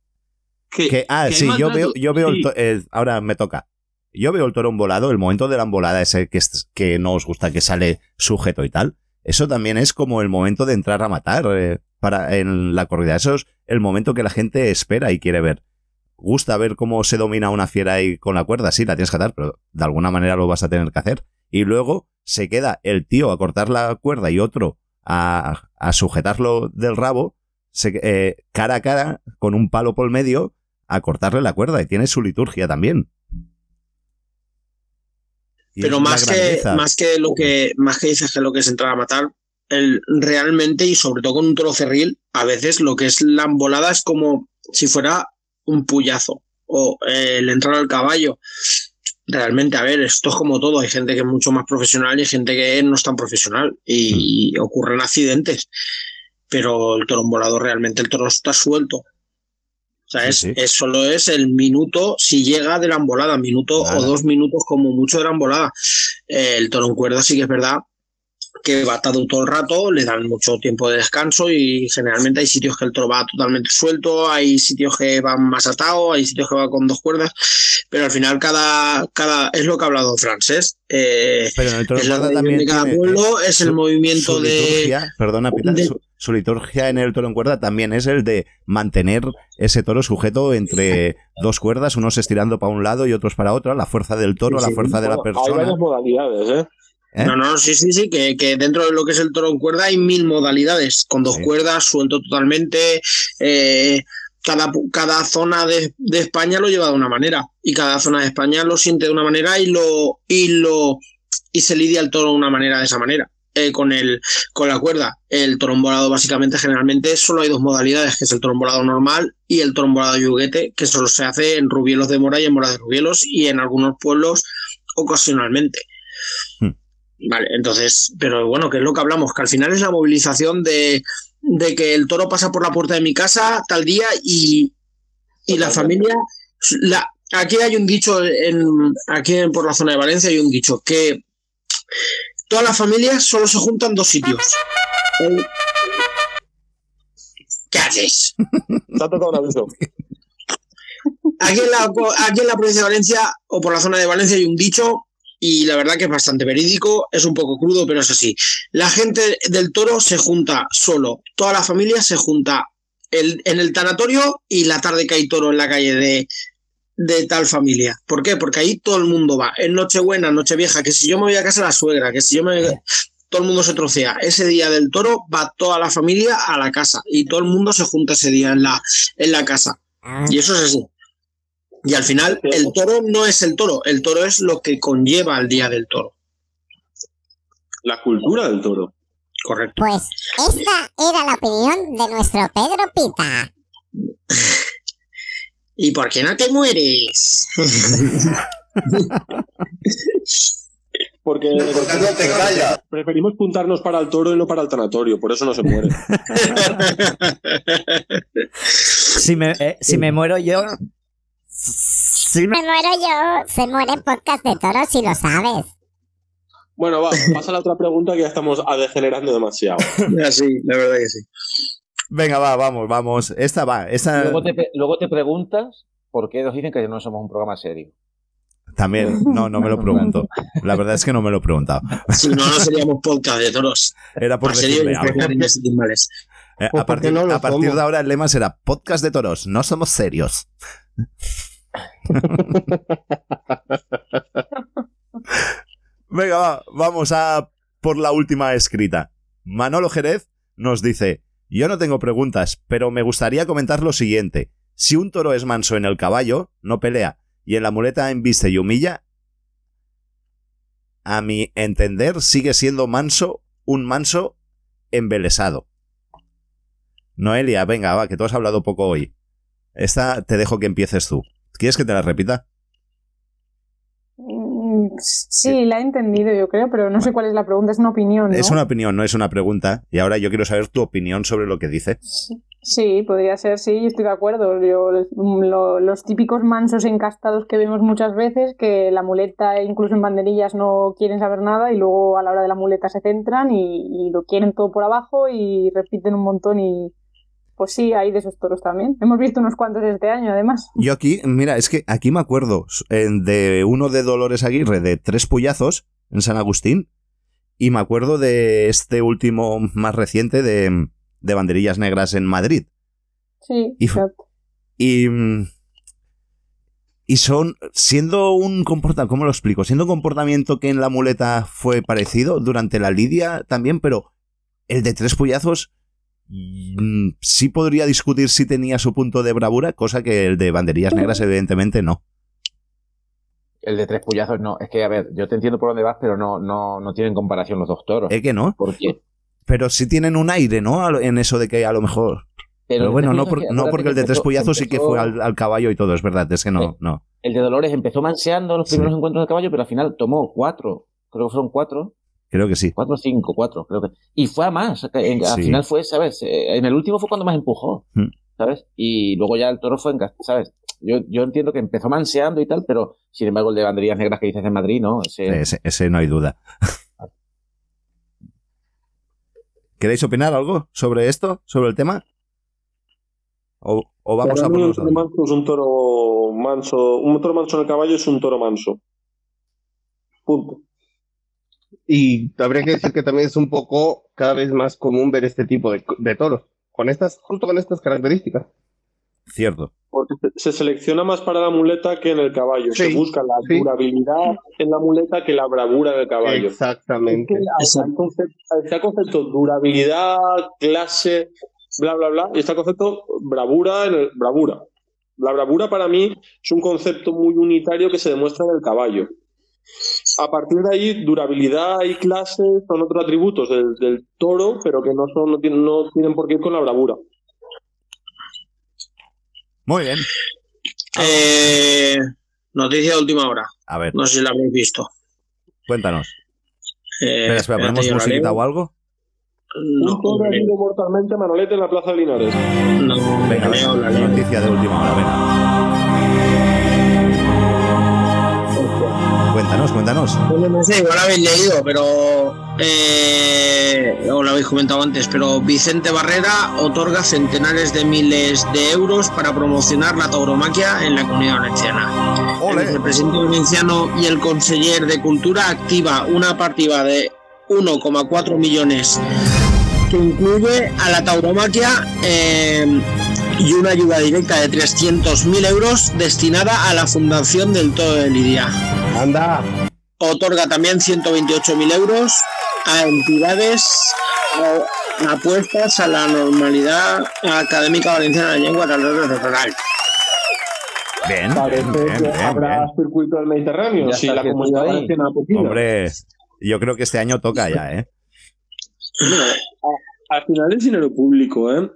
Que, ah, sí, yo veo, yo veo El, ahora me toca. Yo veo el toro volado, el momento de la embolada ese que, que no os gusta que sale sujeto y tal. Eso también es como el momento de entrar a matar eh, para en la corrida. Eso es el momento que la gente espera y quiere ver. Gusta ver cómo se domina una fiera ahí con la cuerda, sí, la tienes que atar, pero de alguna manera lo vas a tener que hacer y luego se queda el tío a cortar la cuerda y otro a, a sujetarlo del rabo, se, eh, cara a cara, con un palo por medio, a cortarle la cuerda y tiene su liturgia también. Pero más que, más que lo que más que dices que lo que es entrar a matar, el, realmente y sobre todo con un toro cerril, a veces lo que es la embolada es como si fuera un puyazo o eh, el entrar al caballo realmente, a ver, esto es como todo, hay gente que es mucho más profesional y hay gente que no es tan profesional y, ocurren accidentes, pero el toro volador realmente el toro está suelto. O sea, es, solo es el minuto, si llega de la embolada, minuto o dos minutos como mucho de la embolada. el toro en cuerda sí que es verdad que va atado todo el rato, le dan mucho tiempo de descanso y generalmente hay sitios que el toro va totalmente suelto, hay sitios que van más atados, hay sitios que va con dos cuerdas, pero al final cada, cada es lo que ha hablado Francés. Eh, pero en el toro es también de cada pueblo, es el movimiento de... Perdona, su, liturgia en el toro en cuerda también es el de mantener ese toro sujeto entre dos cuerdas, unos estirando para un lado y otros para otro, la fuerza del toro, la fuerza de la persona. Hay varias modalidades, ¿eh? ¿Eh? No, no, sí, sí, sí, que, que, dentro de lo que es el toro en cuerda hay mil modalidades, con dos cuerdas, suelto totalmente. Eh, cada, cada zona de, de, España lo lleva de una manera y cada zona de España lo siente de una manera y lo y lo y se lidia el toro de una manera de esa manera. Eh, con el con la cuerda, el trombolado básicamente generalmente solo hay dos modalidades, que es el trombolado normal y el trombolado yuguete, que solo se hace en Rubielos de Mora y en Mora de Rubielos y en algunos pueblos ocasionalmente. Hmm. Vale, entonces, pero bueno, que es lo que hablamos, que al final es la movilización de, de que el toro pasa por la puerta de mi casa tal día y, y la familia, la, aquí hay un dicho, en, aquí por la zona de Valencia hay un dicho que todas las familias solo se juntan en dos sitios. ¿Qué haces? Te ha tocado un aviso. Aquí en, la, aquí en la provincia de Valencia o por la zona de Valencia hay un dicho y la verdad que es bastante verídico, es un poco crudo, pero es así. La gente del toro se junta solo, toda la familia se junta en el tanatorio y la tarde que hay toro en la calle de, de tal familia. ¿Por qué? Porque ahí todo el mundo va. En Nochebuena, Nochevieja, que si yo me voy a casa de la suegra, que si yo me... Todo el mundo se trocea. Ese día del toro va toda la familia a la casa y todo el mundo se junta ese día en la, en la casa. Y eso es así. Y al final, el toro no es el toro, el toro es lo que conlleva al día del toro. La cultura del toro. Correcto. Pues esta era la opinión de nuestro Pedro Pita. (laughs) ¿Y por qué no te mueres? (laughs) Porque, preferimos puntarnos para el toro y no para el tanatorio, por eso no se muere. (laughs) si, me, eh, si me muero yo, si me muero yo, se muere en podcast de toros si lo sabes. Bueno, va, pasa a la otra pregunta que ya estamos degenerando demasiado. (laughs) Sí, la verdad que sí. Venga, va, vamos, vamos. Esta va. Esta... Luego, te, luego te preguntas por qué nos dicen que no somos un programa serio. También, no, no me lo pregunto. La verdad es que no me lo he preguntado. Si no, no seríamos podcast de toros. Era por decirle algo. Eh, a partir, a partir de ahora el lema será podcast de toros, no somos serios. (laughs) Venga, va, vamos a por la última escrita. Manolo Jerez nos dice, yo no tengo preguntas, pero me gustaría comentar lo siguiente. Si un toro es manso en el caballo, no pelea, y en la muleta embiste y humilla, a mi entender sigue siendo manso un manso embelesado. Noelia, venga, va, que tú has hablado poco hoy. Esta te dejo que empieces tú. ¿Quieres que te la repita? Mm, sí, la he entendido, yo creo, pero no sé cuál es la pregunta. Es una opinión. ¿no? Es una opinión, no es una pregunta. Y ahora yo quiero saber tu opinión sobre lo que dice. Sí, podría ser, sí, estoy de acuerdo. los típicos mansos encastados que vemos muchas veces, que la muleta, incluso en banderillas, no quieren saber nada y luego a la hora de la muleta se centran y lo quieren todo por abajo y repiten un montón y, pues sí, hay de esos toros también. Hemos visto unos cuantos este año, además. Yo aquí, mira, es que aquí me acuerdo de uno de Dolores Aguirre, de Tres Puyazos, en San Agustín, y me acuerdo de este último más reciente de, de Banderillas Negras en Madrid. Sí, y, y, y son, siendo un comportamiento, ¿cómo lo explico? Siendo un comportamiento que en la muleta fue parecido durante la lidia también, pero el de Tres Puyazos sí podría discutir si tenía su punto de bravura, cosa que el de banderillas negras evidentemente no. El de tres puyazos no. Es que, a ver, yo te entiendo por dónde vas, pero no, no, no tienen comparación los dos toros. ¿Es que no? ¿Por qué? Pero sí tienen un aire, ¿no? En eso de que a lo mejor... Pero, bueno, no, no porque el de tres puyazos sí que fue al, caballo y todo, es verdad, es que no, no. El de Dolores empezó manseando los primeros encuentros de caballo, pero al final tomó cuatro, creo que fueron cuatro, Creo que sí. Cuatro, cinco, cuatro, creo que. Y fue a más. al final fue, ¿sabes? Eh, en el último fue cuando más empujó, hmm. ¿sabes? Y luego ya el toro fue en ¿sabes? Yo, yo entiendo que empezó manseando y tal, pero sin embargo el de banderillas negras que dices en Madrid, ¿no? Ese, ese, no hay duda. (laughs) ¿Queréis opinar algo sobre esto? ¿Sobre el tema? ¿O, vamos a ponernos un toro manso es un toro manso. Un toro manso en el caballo es un toro manso. Punto. Y habría que decir que también es un poco cada vez más común ver este tipo de, toros, con estas, justo con estas características. Cierto. Porque se selecciona más para la muleta que en el caballo. se busca la durabilidad en la muleta que la bravura del caballo. Exactamente. Está el concepto, durabilidad, clase, bla, bla, bla. Y está concepto bravura en el, bravura. La bravura para mí es un concepto muy unitario que se demuestra en el caballo. A partir de ahí, durabilidad y clase son otros atributos del, toro, pero que no, son, no, tienen, no tienen por qué ir con la bravura. Muy bien. Eh, noticia de última hora. A ver. No sé si la habéis visto. Cuéntanos. Eh, espera, ¿ponemos musiquita o algo? No, Un toro ha herido mortalmente a Manolete en la Plaza de Linares. No, venga, venga, la noticia de última hora, venga. Cuéntanos. Bueno, no sé, igual habéis leído, pero. Eh, o lo habéis comentado antes, pero Vicente Barrera otorga centenares de miles de euros para promocionar la tauromaquia en la comunidad valenciana. El presidente valenciano y el conseller de Cultura activa una partida de 1,4 millones que incluye a la tauromaquia eh, y una ayuda directa de 300.000 euros destinada a la Fundación del Todo de Lidia. Anda. Otorga también 128.000 euros a entidades apuestas a la normalidad académica valenciana de lengua rural. Bien, Parece bien, que bien, habrá bien. circuito del Mediterráneo. Si la comunidad valenciana poquito. Hombre, yo creo que este año toca ya, ¿eh? Al final es dinero público, ¿eh?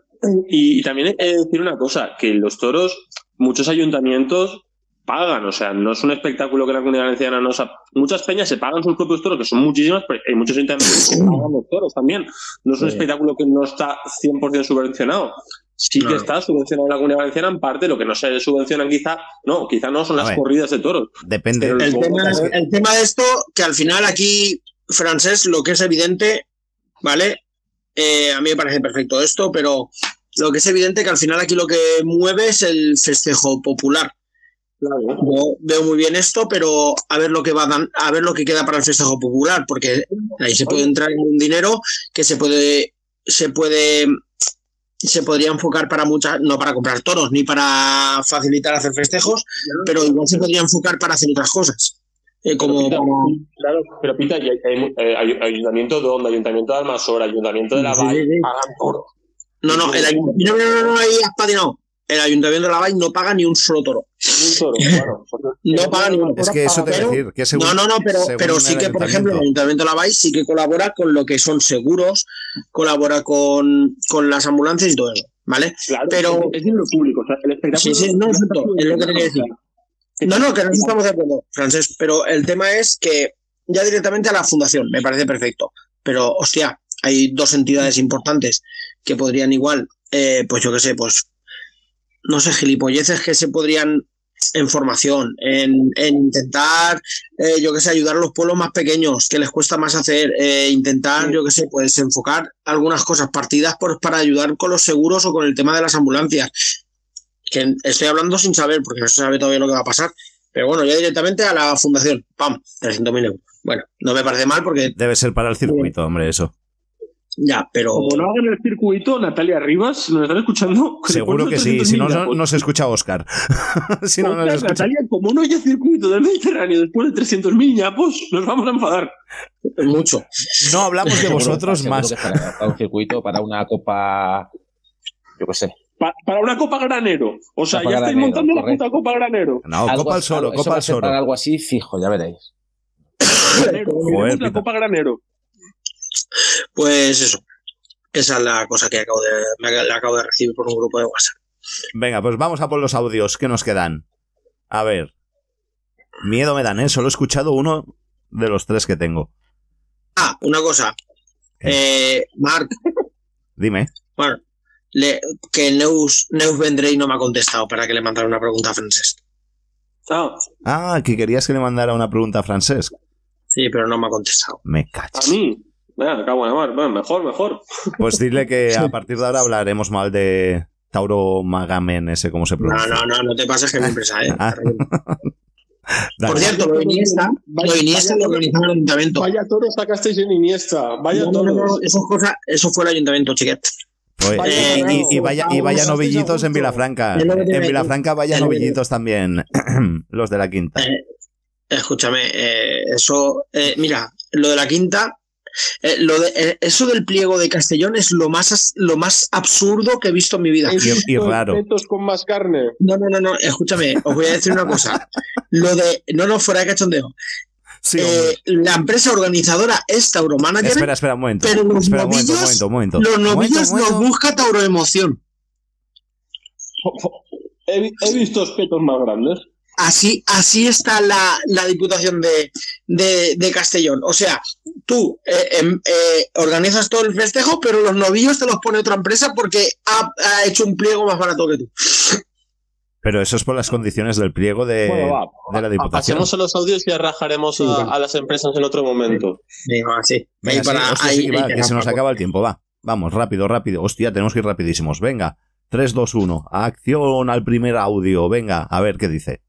Y, y también he de decir una cosa, que los toros, muchos ayuntamientos pagan, o sea, no es un espectáculo que la comunidad valenciana no sa- Muchas peñas se pagan sus propios toros, que son muchísimas, pero hay muchos ayuntamientos que pagan los toros también. No es un Sí. espectáculo que no está 100% subvencionado. Sí que está subvencionado en la comunidad valenciana en parte, lo que no se subvencionan quizá, no, quizá no son las corridas de toros. Depende. Pero El tema, Es que- el tema de esto, que al final aquí, francés, lo que es evidente, ¿vale? Eh, a mí me parece perfecto esto, pero lo que es evidente que al final aquí lo que mueve es el festejo popular. Yo veo muy bien esto, pero a ver lo que va a dan- a ver lo que queda para el festejo popular, porque ahí se puede entrar en un dinero que se puede, se puede, se podría enfocar para muchas, no para comprar toros ni para facilitar hacer festejos, pero igual se podría enfocar para hacer otras cosas. Eh, como Claro, pero Pita, y hay, hay- eh, hay- ayuntamiento de Onda, ayuntamiento de Almasora, ayuntamiento de La Sí, Valle, sí, sí. pagan toros. No, no, el ayuntamiento, no, no, no, no, ahí has patinado. El ayuntamiento de la Valle no paga ni un solo toro. Un toro, (laughs) claro. No paga ni uno. Es que eso te voy a Pero- decir, que según, No, no, no, pero, pero sí que, por ejemplo, el ayuntamiento. De la Valle sí que colabora con lo que son seguros, colabora con, con las ambulancias y todo eso, ¿vale? Claro, Pero- es, dinero público. O sea, el espectáculo Sí, sí, no, es cierto, es lo que quería decir. No, no, que no estamos de acuerdo, Francés, pero el tema es que ya directamente a la fundación, me parece perfecto. Pero, hostia, hay dos entidades importantes que podrían igual, eh, pues yo qué sé, pues, no sé, gilipolleces que se podrían en formación, en, en intentar, eh, yo qué sé, ayudar a los pueblos más pequeños, que les cuesta más hacer, eh, intentar, yo qué sé, pues enfocar algunas cosas, partidas por, para ayudar con los seguros o con el tema de las ambulancias. Que estoy hablando sin saber, porque no se sabe todavía lo que va a pasar. Pero bueno, ya directamente a la fundación, ¡pam! 300.000 euros. Bueno, no me parece mal porque Debe ser para el circuito, hombre, eso. ya, pero. Como no hagan el circuito, Natalia Rivas, si nos están escuchando. Seguro que sí, si no, 300.000 (laughs) no, no se escucha Oscar. si no, escucha. Natalia, como no haya circuito del Mediterráneo después de 300.000 ñapos, nos vamos a enfadar. mucho. No hablamos de vosotros más. para un circuito, para una copa, yo qué sé. Pa- para una Copa Granero. O sea, Copa ya estáis Granero, montando la puta Copa Granero. No, Algo- Copa al eso Copa al. Para algo así, fijo, ya veréis. Granero, Joder, la. Copa Granero. Pues eso. Esa es la cosa que acabo de, me ac- la acabo de recibir por un grupo de WhatsApp. Venga, pues vamos a por los audios que nos quedan. A ver. Miedo me dan, ¿eh? Solo he escuchado uno de los tres que tengo. Ah, una cosa. Eh, Marc, Dime. bueno, le, que Neus, Neus vendré y no me ha contestado para que le mandara una pregunta a Francesc. Ah, Ah, que querías que le mandara una pregunta a Francesc. Sí, pero no me ha contestado. Me a cachas. mí. Venga, me cago en la mar. Bueno, mejor, mejor. Pues dile que (laughs) a partir de ahora hablaremos mal de Tauro Magamen, ese cómo se No, pronuncia. no, no, no te pases que es mi empresa, ¿eh? Ah. (laughs) Dale. Por cierto, lo de Iniesta, lo de Iniesta lo organizaba el ayuntamiento. Vaya toro sacasteis en Iniesta. Vaya No, no, no, no, eso, cosa- eso fue el ayuntamiento, chiquet. Oye, Vaya y, y- vaya, y vaya novillitos en. Vilafranca. En Vilafranca vaya te- novillitos también. (clears throat) Los de la quinta. Eh, escúchame, eh, eso, eh, mira, lo de la quinta, eh, lo de, eh, eso del pliego de Castellón es lo más, lo más absurdo que he visto en mi vida. Y- y raro. con más carne. No, no, no, no, escúchame, os voy a decir una cosa. (laughs) Lo de, no, no, fuera de cachondeo. Sí, Eh, la empresa organizador es Tauromanager, Espera, espera un momento. pero los Espera un momento, un novillos- momento, un momento. los novillos nos busca Tauroemoción. (laughs) He, vi- he visto petos más grandes. Así, así está la, la Diputación de, de, de Castellón. O sea, tú eh, em, eh, organizas todo el festejo, pero los novillos te los pone otra empresa porque ha, ha hecho un pliego más barato que tú. Pero eso es por las condiciones del pliego de, Bueno, va. de la Diputación. Pasemos a los audios y rajaremos a, a las empresas en otro momento. Venga, sí. Venga, Ahí para- sí, hostia, ahí- sí, va, ahí que se nos acaba el tiempo, va. Vamos, rápido, rápido. Hostia, tenemos que ir rapidísimos. Venga, 3, 2, 1. Acción al primer audio. Venga, a ver qué dice.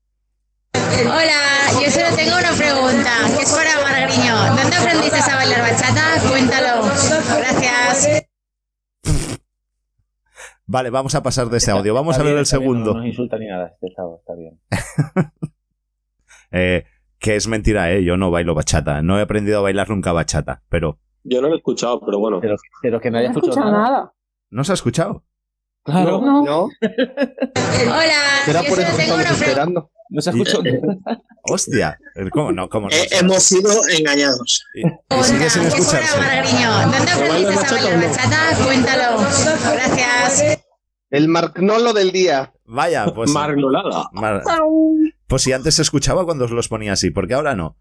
Hola, yo solo tengo una pregunta, que es para Margariño. ¿Dónde aprendiste a bailar bachata? Cuéntalo. Gracias. Vale, vamos a pasar de este audio. Vamos Está a ver bien, el bien, segundo. No nos insulta ni nada este chavo, está bien. (laughs) Eh, que es mentira, ¿eh? Yo no bailo bachata. No he aprendido a bailar nunca bachata. Pero, Yo no lo he escuchado, pero bueno. Pero, pero que nadie No ha he escuchado escuchado nada. nada. ¿no se ha escuchado? Claro, No. ¿No? (laughs) Hola, yo solo tengo una pregunta. no se ha escuchado. (laughs) Hostia. ¿Cómo no? ¿Cómo no? Eh, hemos sido engañados. Y, y sigue sin escucharse. ¿Dónde aprendiste a bailar bachata? Cuéntalo. Gracias. El marcnolo del día. Vaya, pues. Marnolada. Mar- Pues si antes se escuchaba cuando os los ponía así, porque ahora no.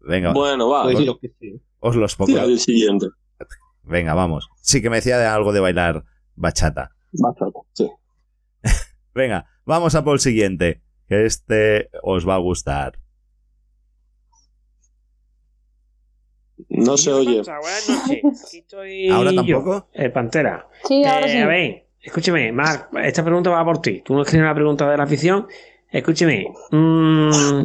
Venga, Bueno, va. Pues yo que sí. os los pongo. El siguiente. Venga, vamos. Sí que me decía de algo de bailar bachata. Bachata, sí. (laughs) Venga, vamos a por el siguiente. Que este os va a gustar. No se oye. Buenas noches. Aquí estoy ¿Ahora yo, tampoco? el Pantera. Sí, ahora Eh, sí. A ver, escúcheme, Marc, esta pregunta va por ti. Tú no escribes la pregunta de la afición. Escúcheme, mm,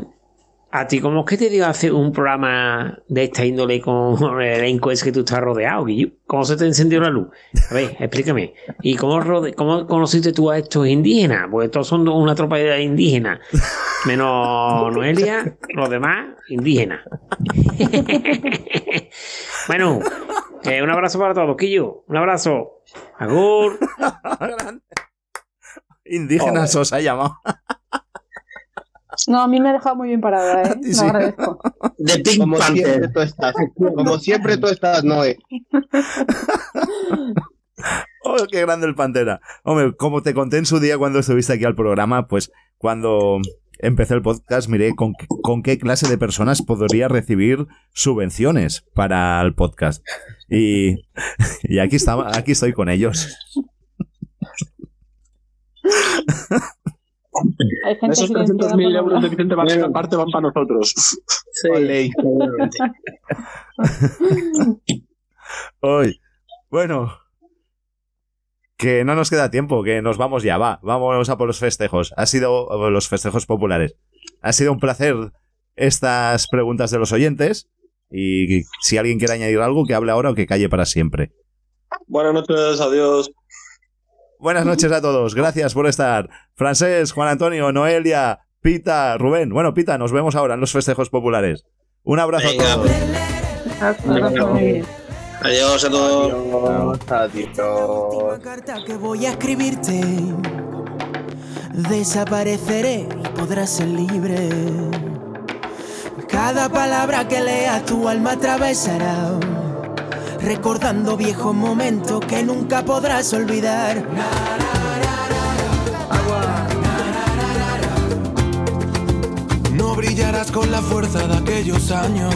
¿a ti cómo es que te dio hacer un programa de esta índole con el elenco ese que tú estás rodeado, Guillo? ¿Cómo se te encendió la luz? A ver, explícame. ¿Y cómo, rode- cómo conociste tú a estos indígenas? Porque todos son una tropa de indígenas. Menos (laughs) Noelia, los demás, indígenas. (laughs) bueno, eh, un abrazo para todos, Quillo. Un abrazo. Agur. (laughs) Indígenas os ha llamado. No, a mí me ha dejado muy bien parada, ¿eh? Sí. Lo agradezco. De Pink Como siempre tú estás. Como siempre tú estás, Noé. Oh, qué grande el Pantera. Hombre, como te conté en su día cuando estuviste aquí al programa, pues cuando empecé el podcast miré con, qué- con qué clase de personas podría recibir subvenciones para el podcast. Y, y aquí, estaba, aquí estoy con ellos. Hay gente Esos silenciada 300.000 por euros de. Vicente Vargas aparte van para nosotros. Sí, seguramente. (laughs) Hoy. Bueno. Que no nos queda tiempo, que nos vamos ya, va. Vamos a por los festejos. Ha sido o los festejos populares. Ha sido un placer estas preguntas de los oyentes. Y si alguien quiere añadir algo, que hable ahora o que calle para siempre. Buenas noches, adiós. Buenas noches a todos. Gracias por estar. Francés, Juan Antonio, Noelia, Pita, Rubén. Bueno, Pita, nos vemos ahora en los festejos populares. Un abrazo Venga. a todos. Adiós a todos. Adiós. carta que voy a escribirte. Desapareceré y podrás ser libre. Cada palabra que leas tu alma atravesará. Recordando viejos momentos que nunca podrás olvidar. No brillarás con la fuerza de aquellos años.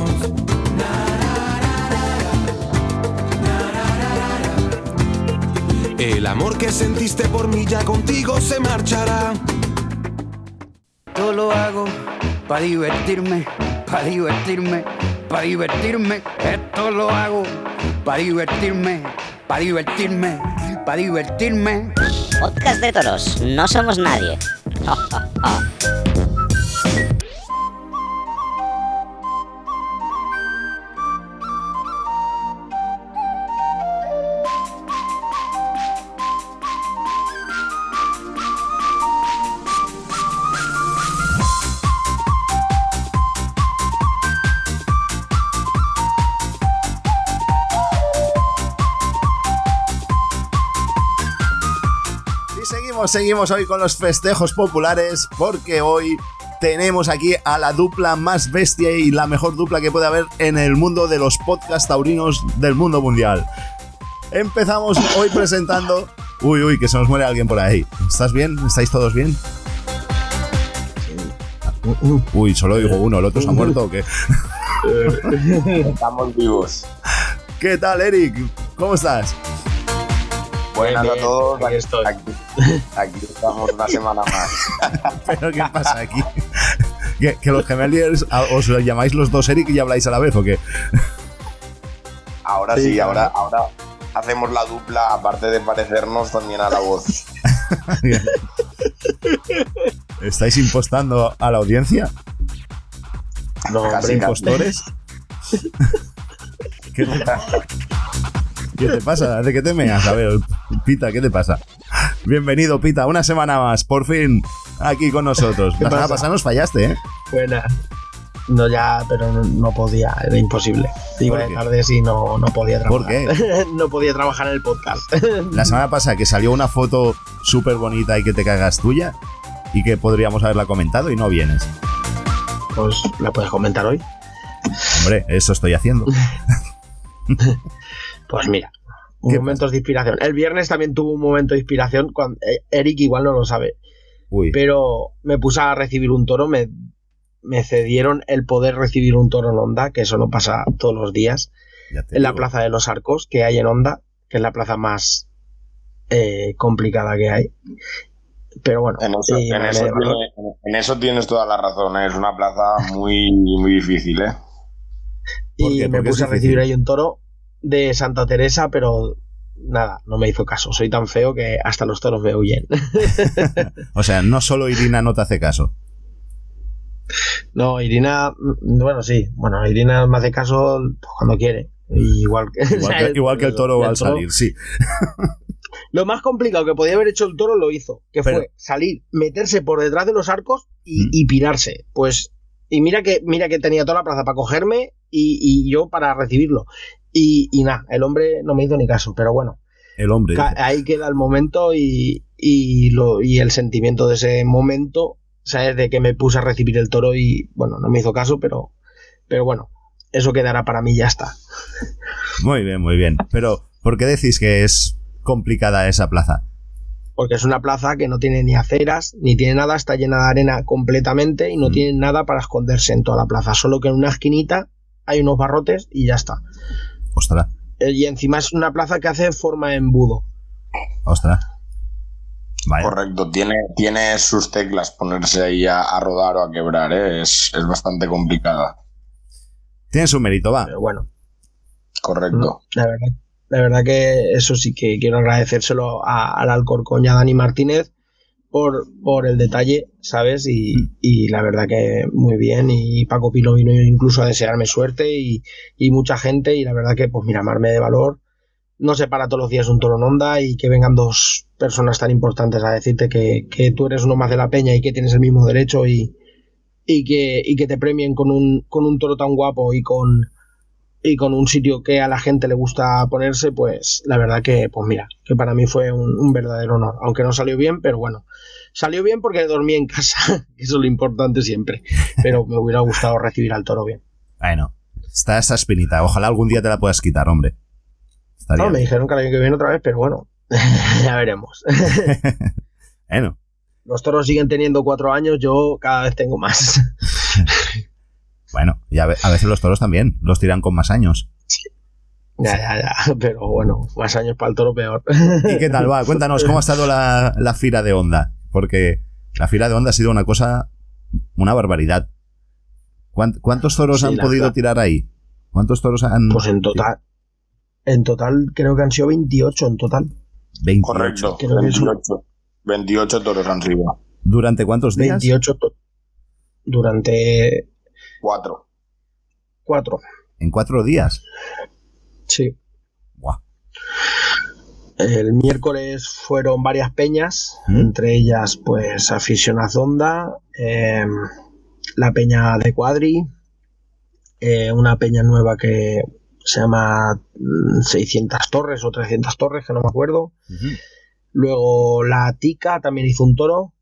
El amor que sentiste por mí ya contigo se marchará. Todo lo hago para divertirme, para divertirme, para divertirme. Esto lo hago para divertirme, para divertirme, para divertirme. Podcast de toros, no somos nadie. (laughs) seguimos, hoy con los festejos populares porque hoy tenemos aquí a la dupla más bestia y la mejor dupla que puede haber en el mundo de los podcast taurinos del mundo mundial. Empezamos hoy presentando... Uy, uy, que se nos muere alguien por ahí. ¿Estás bien? ¿Estáis todos bien? Uy, solo oigo uno, ¿el otro se ha muerto o qué? Estamos vivos. ¿Qué tal, Eric? ¿Cómo estás? Buenas a todos. Aquí estoy. Aquí, Aquí estamos una semana más. (laughs) ¿Pero qué pasa aquí? ¿Que, que los gemeliers os llamáis los dos Eric y habláis a la vez o qué? Ahora sí, Sí, ahora, ahora hacemos la dupla, aparte de parecernos también a la voz. (laughs) ¿Estáis impostando a la audiencia? No, Casi. ¿Impostores? (laughs) ¿Qué te, ¿Qué te pasa? ¿De qué te meas? A ver, Pita, ¿qué te pasa? Bienvenido, Pita, una semana más, por fin, aquí con nosotros. La semana pasa? pasada nos fallaste, ¿eh? Buena. No, ya, pero no, no podía, era imposible. Iba ¿Por de qué? tardes y no, no podía trabajar. ¿Por qué? (laughs) no podía trabajar en el podcast. La semana pasada que salió una foto súper bonita y que te cagas tuya y que podríamos haberla comentado y no vienes. Pues la puedes comentar hoy. Hombre, eso estoy haciendo. (laughs) Pues mira, momentos de inspiración. El viernes también tuvo un momento de inspiración. Cuando, eh, Eric igual no lo sabe. Uy. Pero me puse a recibir un toro. Me, me cedieron el poder recibir un toro en Onda, que eso no pasa todos los días. En la plaza de los arcos que hay en Onda, que es la plaza más eh, complicada que hay. Pero bueno, En eso, y en me- eso me- tiene- en eso tienes toda la razón, ¿eh? es una plaza muy, muy difícil, ¿eh? y me ¿Por qué es puse a recibir ahí un toro de Santa Teresa, pero nada, no me hizo caso. Soy tan feo que hasta los toros me huyen. (laughs) O sea, no solo Irina no te hace caso. No, Irina, mm, bueno, sí, bueno, Irina me hace caso pues, cuando quiere. Igual que, Igual que, (laughs) igual que el toro al salir, sí. Lo más complicado que podía haber hecho el toro lo hizo, que Pero- fue salir, meterse por detrás de los arcos Mm. y, y pirarse. Pues, y mira que, mira que tenía toda la plaza para cogerme y, y yo para recibirlo. Y, y nada, el hombre no me hizo ni caso, pero bueno, El hombre. ca- ahí queda el momento y, y, lo, y el sentimiento de ese momento, ¿sabes? De que me puse a recibir el toro y, bueno, no me hizo caso, pero, pero bueno, eso quedará para mí y ya está. Muy bien, muy bien. Pero, ¿por qué decís que es complicada esa plaza? porque es una plaza que no tiene ni aceras, ni tiene nada, está llena de arena completamente y no tiene nada para esconderse en toda la plaza, solo que en una esquinita hay unos barrotes y ya está. Ostras, Eh, Y encima es una plaza que hace forma de embudo. ostras. Correcto, tiene, tiene sus teclas ponerse ahí a, a rodar o a quebrar, ¿eh? es, es bastante complicada. Tiene su mérito, va. Pero bueno, Correcto. la verdad, la verdad que eso sí que quiero agradecérselo a- al Alcorcón y a Dani Martínez por, por el detalle, ¿sabes? Y, y la verdad que muy bien. Y Paco Pino vino incluso a desearme suerte y, y mucha gente. Y la verdad que, pues mira, amarme de valor. No se para todos los días un toro en onda y que vengan dos personas tan importantes a decirte que, que tú eres uno más de la peña y que tienes el mismo derecho y, y, que, y que te premien con un, con un toro tan guapo y con, y con un sitio que a la gente le gusta ponerse, pues la verdad que, pues mira, que para mí fue un, un verdadero honor. Aunque no salió bien, pero bueno, salió bien porque dormí en casa, (laughs) eso es lo importante siempre. Pero me hubiera gustado recibir al toro bien. Bueno, está esa espinita. Ojalá algún día te la puedas quitar, hombre. Estaría No, me dijeron que el año que viene otra vez, pero bueno, (laughs) ya veremos. (laughs) Bueno, Los toros siguen teniendo cuatro años, yo cada vez tengo más. bueno. Y a, ve- a veces los toros también los tiran con más años. Ya, ya, ya, pero bueno, más años para el toro peor. ¿Y qué tal va? Cuéntanos, ¿cómo ha estado la, la fira de onda? Porque la fira de onda ha sido una cosa, una barbaridad. ¿Cuánt- ¿Cuántos toros Sí, han podido verdad. tirar ahí? ¿Cuántos toros han...? Pues en total, en total creo que han sido 28 en total. 28. Correcto, Creo que es un- 28, 28 toros han sido. ¿Durante cuántos días? 28 to- durante Cuatro. cuatro. En cuatro días. Sí. Buah. El miércoles fueron varias peñas, ¿Mm? entre ellas pues Aficionazonda, eh, la peña de Cuadri, eh, una peña nueva que se llama mm, 600 Torres o 300 Torres, que no me acuerdo. Luego la Tica también hizo un toro.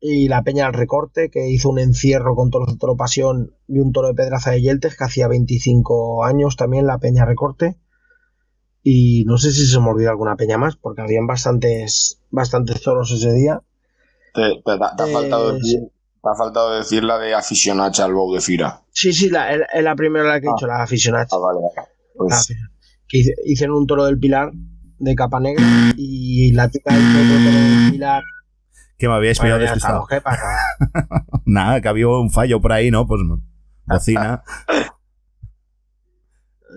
Y la Peña del Recorte, que hizo un encierro con toros de Toro Pasión y un toro de Pedraza de Yeltes, que hacía 25 años también la Peña Recorte. Y no sé si se me olvidó alguna peña más, porque habían bastantes, bastantes toros ese día. Te, te- te ha Eh, faltado decir, te ha faltado decir la de aficionacha al Bou de Fira. Sí, sí, la, es la primera la que he dicho, la aficionada. Ah, vale, vale. Pues, que hice- hicieron un toro del Pilar de capa negra y la tica hizo otro toro del pilar. Que me habíais pillado Bueno, ya despistado. (laughs) Nada, que había un fallo por ahí, ¿no? Pues (laughs) bocina.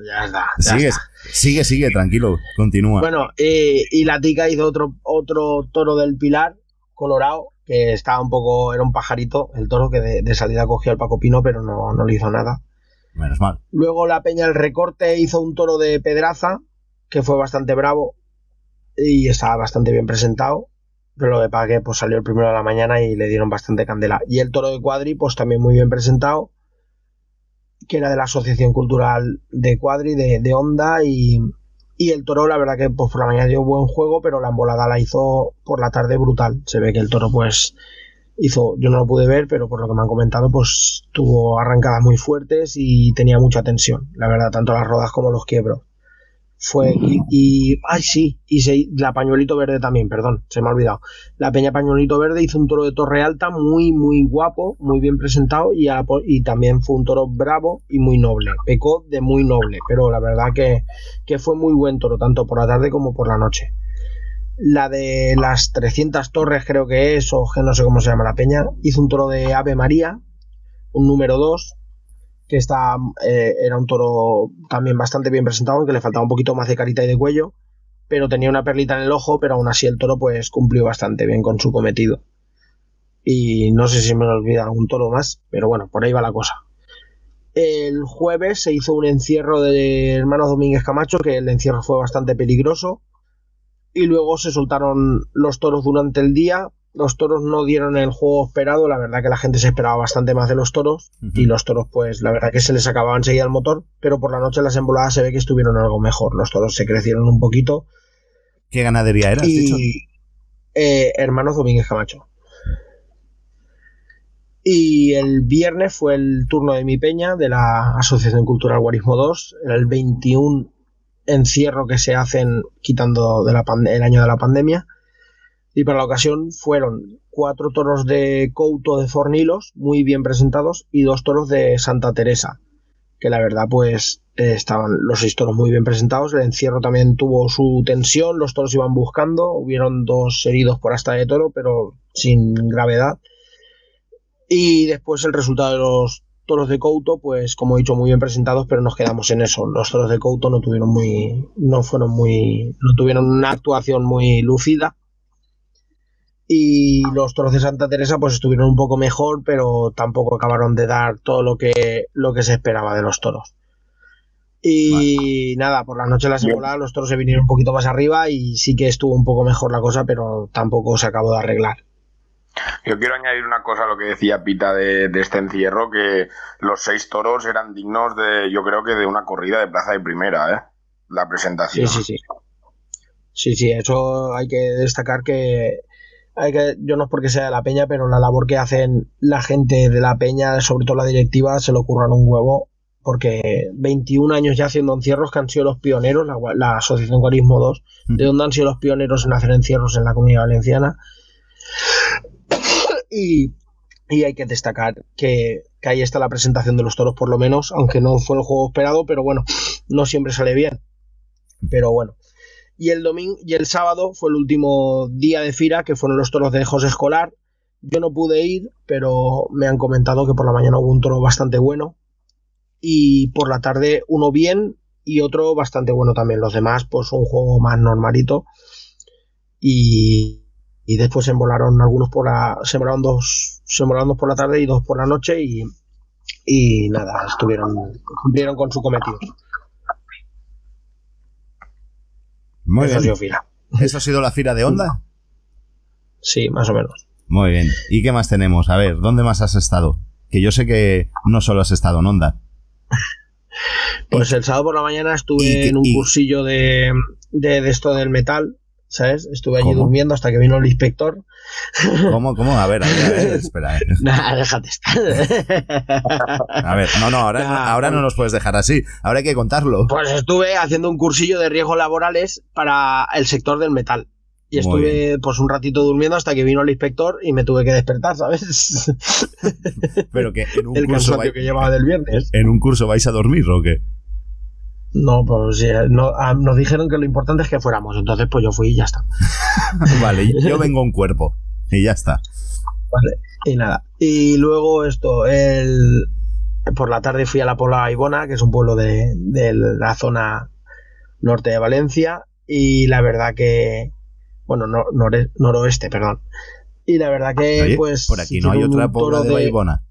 Ya está. ya sigue, está. sigue, sigue, tranquilo. Continúa. Bueno, eh, y la tica hizo otro, otro toro del pilar, colorado, que estaba un poco, era un pajarito, el toro que de, de salida cogió al Paco Pino, pero no, no le hizo nada. Menos mal. Luego la Peña el Recorte hizo un toro de Pedraza, que fue bastante bravo y estaba bastante bien presentado. Pero lo de Paque pues salió el primero de la mañana y le dieron bastante candela. Y el toro de Cuadri, pues también muy bien presentado, que era de la Asociación Cultural de Cuadri, de, de Onda. Y, y el toro, la verdad que pues, por la mañana dio buen juego, pero la embolada la hizo por la tarde brutal. Se ve que el toro, pues hizo, yo no lo pude ver, pero por lo que me han comentado, pues tuvo arrancadas muy fuertes y tenía mucha tensión, la verdad, tanto las rodas como los quiebros. Fue, y, ay sí, y se- la pañuelito verde también, perdón, se me ha olvidado. La Peña Pañuelito Verde hizo un toro de torre alta muy, muy guapo, muy bien presentado y, a y también fue un toro bravo y muy noble. Pecó de muy noble, pero la verdad que, que fue muy buen toro, tanto por la tarde como por la noche la de las 300 torres creo que es, o que no sé cómo se llama la peña, hizo un toro de Ave María, un número 2, que eh, era un toro también bastante bien presentado, aunque le faltaba un poquito más de carita y de cuello, pero tenía una perlita en el ojo, pero aún así el toro pues cumplió bastante bien con su cometido. Y no sé si me olvida algún toro más, pero bueno, por ahí va la cosa. El jueves se hizo un encierro de hermanos Domínguez Camacho, que el encierro fue bastante peligroso y luego se soltaron los toros durante el día. Los toros no dieron el juego esperado, la verdad que la gente se esperaba bastante más de los toros y los toros pues la verdad que se les acababa enseguida el motor, pero por la noche las emboladas se ve que estuvieron algo mejor, los toros se crecieron un poquito ¿Qué ganadería era? y eh, hermanos Domínguez Camacho. Y el viernes fue el turno de mi peña de la Asociación Cultural Guarismo 2, era el 21 encierro que se hacen quitando de la pan- el año de la pandemia. Y para la ocasión fueron cuatro toros de Couto de Fornilos, muy bien presentados, y dos toros de Santa Teresa, que la verdad pues eh, estaban los seis toros muy bien presentados. El encierro también tuvo su tensión, los toros iban buscando, hubieron dos heridos por hasta de toro, pero sin gravedad. Y después el resultado de los toros de Couto, pues como he dicho, muy bien presentados, pero nos quedamos en eso. Los toros de Couto no tuvieron muy, no fueron muy, no tuvieron una actuación muy lucida. Y los toros de Santa Teresa, pues estuvieron un poco mejor, pero tampoco acabaron de dar todo lo que, lo que se esperaba de los toros. Y nada, por la noche de la semana los toros se vinieron un poquito más arriba y sí que estuvo un poco mejor la cosa, pero tampoco se acabó de arreglar. Yo quiero añadir una cosa a lo que decía Pita de, de este encierro, que los seis toros eran dignos de, yo creo que de una corrida de plaza de primera, ¿eh? La presentación. Sí, sí, sí. Sí, sí, eso hay que destacar que hay que, yo no es porque sea de la peña, pero la labor que hacen la gente de la peña, sobre todo la directiva, se lo curran un huevo, porque 21 años ya haciendo encierros que han sido los pioneros, la, la Asociación Guarismo 2, de donde han sido los pioneros en hacer encierros en la comunidad valenciana. (coughs) Y, y hay que destacar que, que ahí está la presentación de los toros, por lo menos, aunque no fue el juego esperado, pero bueno, no siempre sale bien. Pero bueno. Y el domingo y el sábado fue el último día de fira, que fueron los toros de José Escolar. Yo no pude ir, pero me han comentado que por la mañana hubo un toro bastante bueno. Y por la tarde uno bien y otro bastante bueno también. Los demás, pues un juego más normalito. Y, y después se embolaron algunos por la. Se embolaron dos. Se embolaron dos por la tarde y dos por la noche. Y, y nada, estuvieron. cumplieron con su cometido. Muy Eso ha sido fila. ¿Eso ha sido la fira de Onda? Sí, más o menos. Muy bien. ¿Y qué más tenemos? A ver, ¿dónde más has estado? Que yo sé que no solo has estado en Onda. Pues el sábado por la mañana estuve ¿Y qué- en un y- cursillo de, de, de esto del metal, ¿sabes? Estuve allí ¿Cómo? durmiendo hasta que vino el inspector. ¿Cómo? ¿Cómo? A ver, a ver, a ver, (laughs) espera. eh. Nah, déjate estar. (laughs) A ver, no, no, ahora, no- ahora no nos puedes dejar así. Ahora hay que contarlo. Pues estuve haciendo un cursillo de riesgos laborales para el sector del metal. Y estuve pues un ratito durmiendo hasta que vino el inspector y me tuve que despertar, ¿sabes? Pero que en un el curso vais, que llevaba del viernes. ¿En un curso vais a dormir o qué? No, pues no, ah, nos dijeron que lo importante es que fuéramos, entonces pues yo fui y ya está. (laughs) vale, yo vengo en cuerpo y ya está. Vale, y nada. Y luego esto, el, por la tarde fui a la Pola Ibona, que es un pueblo de, la zona norte de Valencia, y la verdad que, bueno, noroeste, perdón. Y la verdad que, pues... Por aquí no hay otra Pola de, Ibona.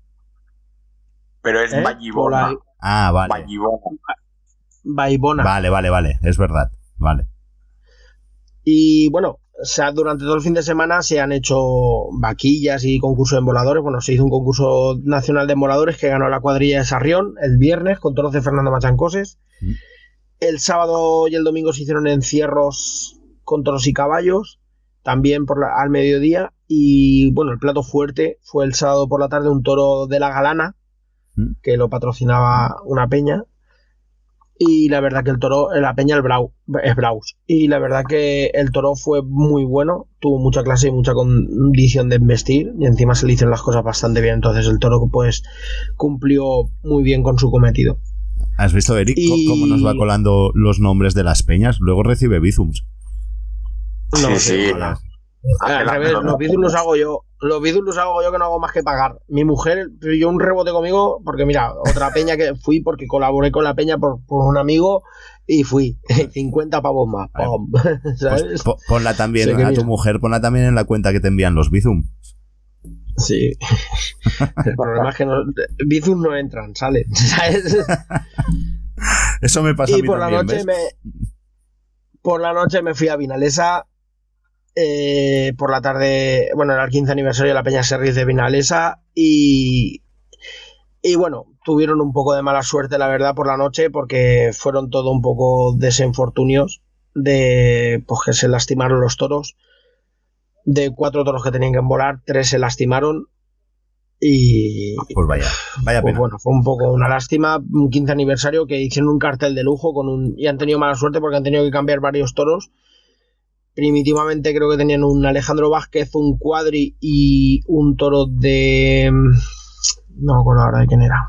Pero es ¿Eh? Ah, vale. Baibona. Vale, vale, vale, es verdad, vale. Y bueno, o sea, durante todo el fin de semana se han hecho vaquillas y concursos de voladores. Bueno, se hizo un concurso nacional de voladores que ganó la cuadrilla de Sarrión el viernes con toros de Fernando Machancoses. Mm. El sábado y el domingo se hicieron encierros con toros y caballos, también por al mediodía. Y bueno, el plato fuerte fue el sábado por la tarde un toro de la Galana, mm. que lo patrocinaba una peña y la verdad que el toro, la peña el Brau, es Braus. Y la verdad que el toro fue muy bueno, tuvo mucha clase y mucha condición de investir y encima se le hicieron las cosas bastante bien. Entonces el toro pues cumplió muy bien con su cometido. ¿Has visto, Eric, cómo nos va colando los nombres de las peñas? Luego recibe Bizums. No, sí, sí. Al revés, los Bizums los hago yo los vídeos los hago yo que no hago más que pagar. Mi mujer yo un rebote conmigo, porque mira, otra (laughs) peña que fui porque colaboré con la peña por, un amigo y fui. (laughs) 50 pavos más. (laughs) Pues ponla también a tu mujer, ponla también en la cuenta que te envían los Bizum. Sí. El problema es que no, Bizum no entran, salen. ¿sabes? Eso me pasa a mí por la noche me por la noche me fui a Vinalesa eh, por la tarde, bueno, era el 15 aniversario de la Peña Serris de Vinalesa y, y bueno, tuvieron un poco de mala suerte, la verdad, por la noche porque fueron todo un poco desenfortunios de pues, que se lastimaron los toros. De cuatro toros que tenían que volar, tres se lastimaron y. Pues vaya, vaya pues bueno, fue un poco una lástima. Un 15 aniversario que hicieron un cartel de lujo con un. y han tenido mala suerte porque han tenido que cambiar varios toros primitivamente creo que tenían un Alejandro Vázquez, un Cuadri y un toro de... No me acuerdo ahora de quién era.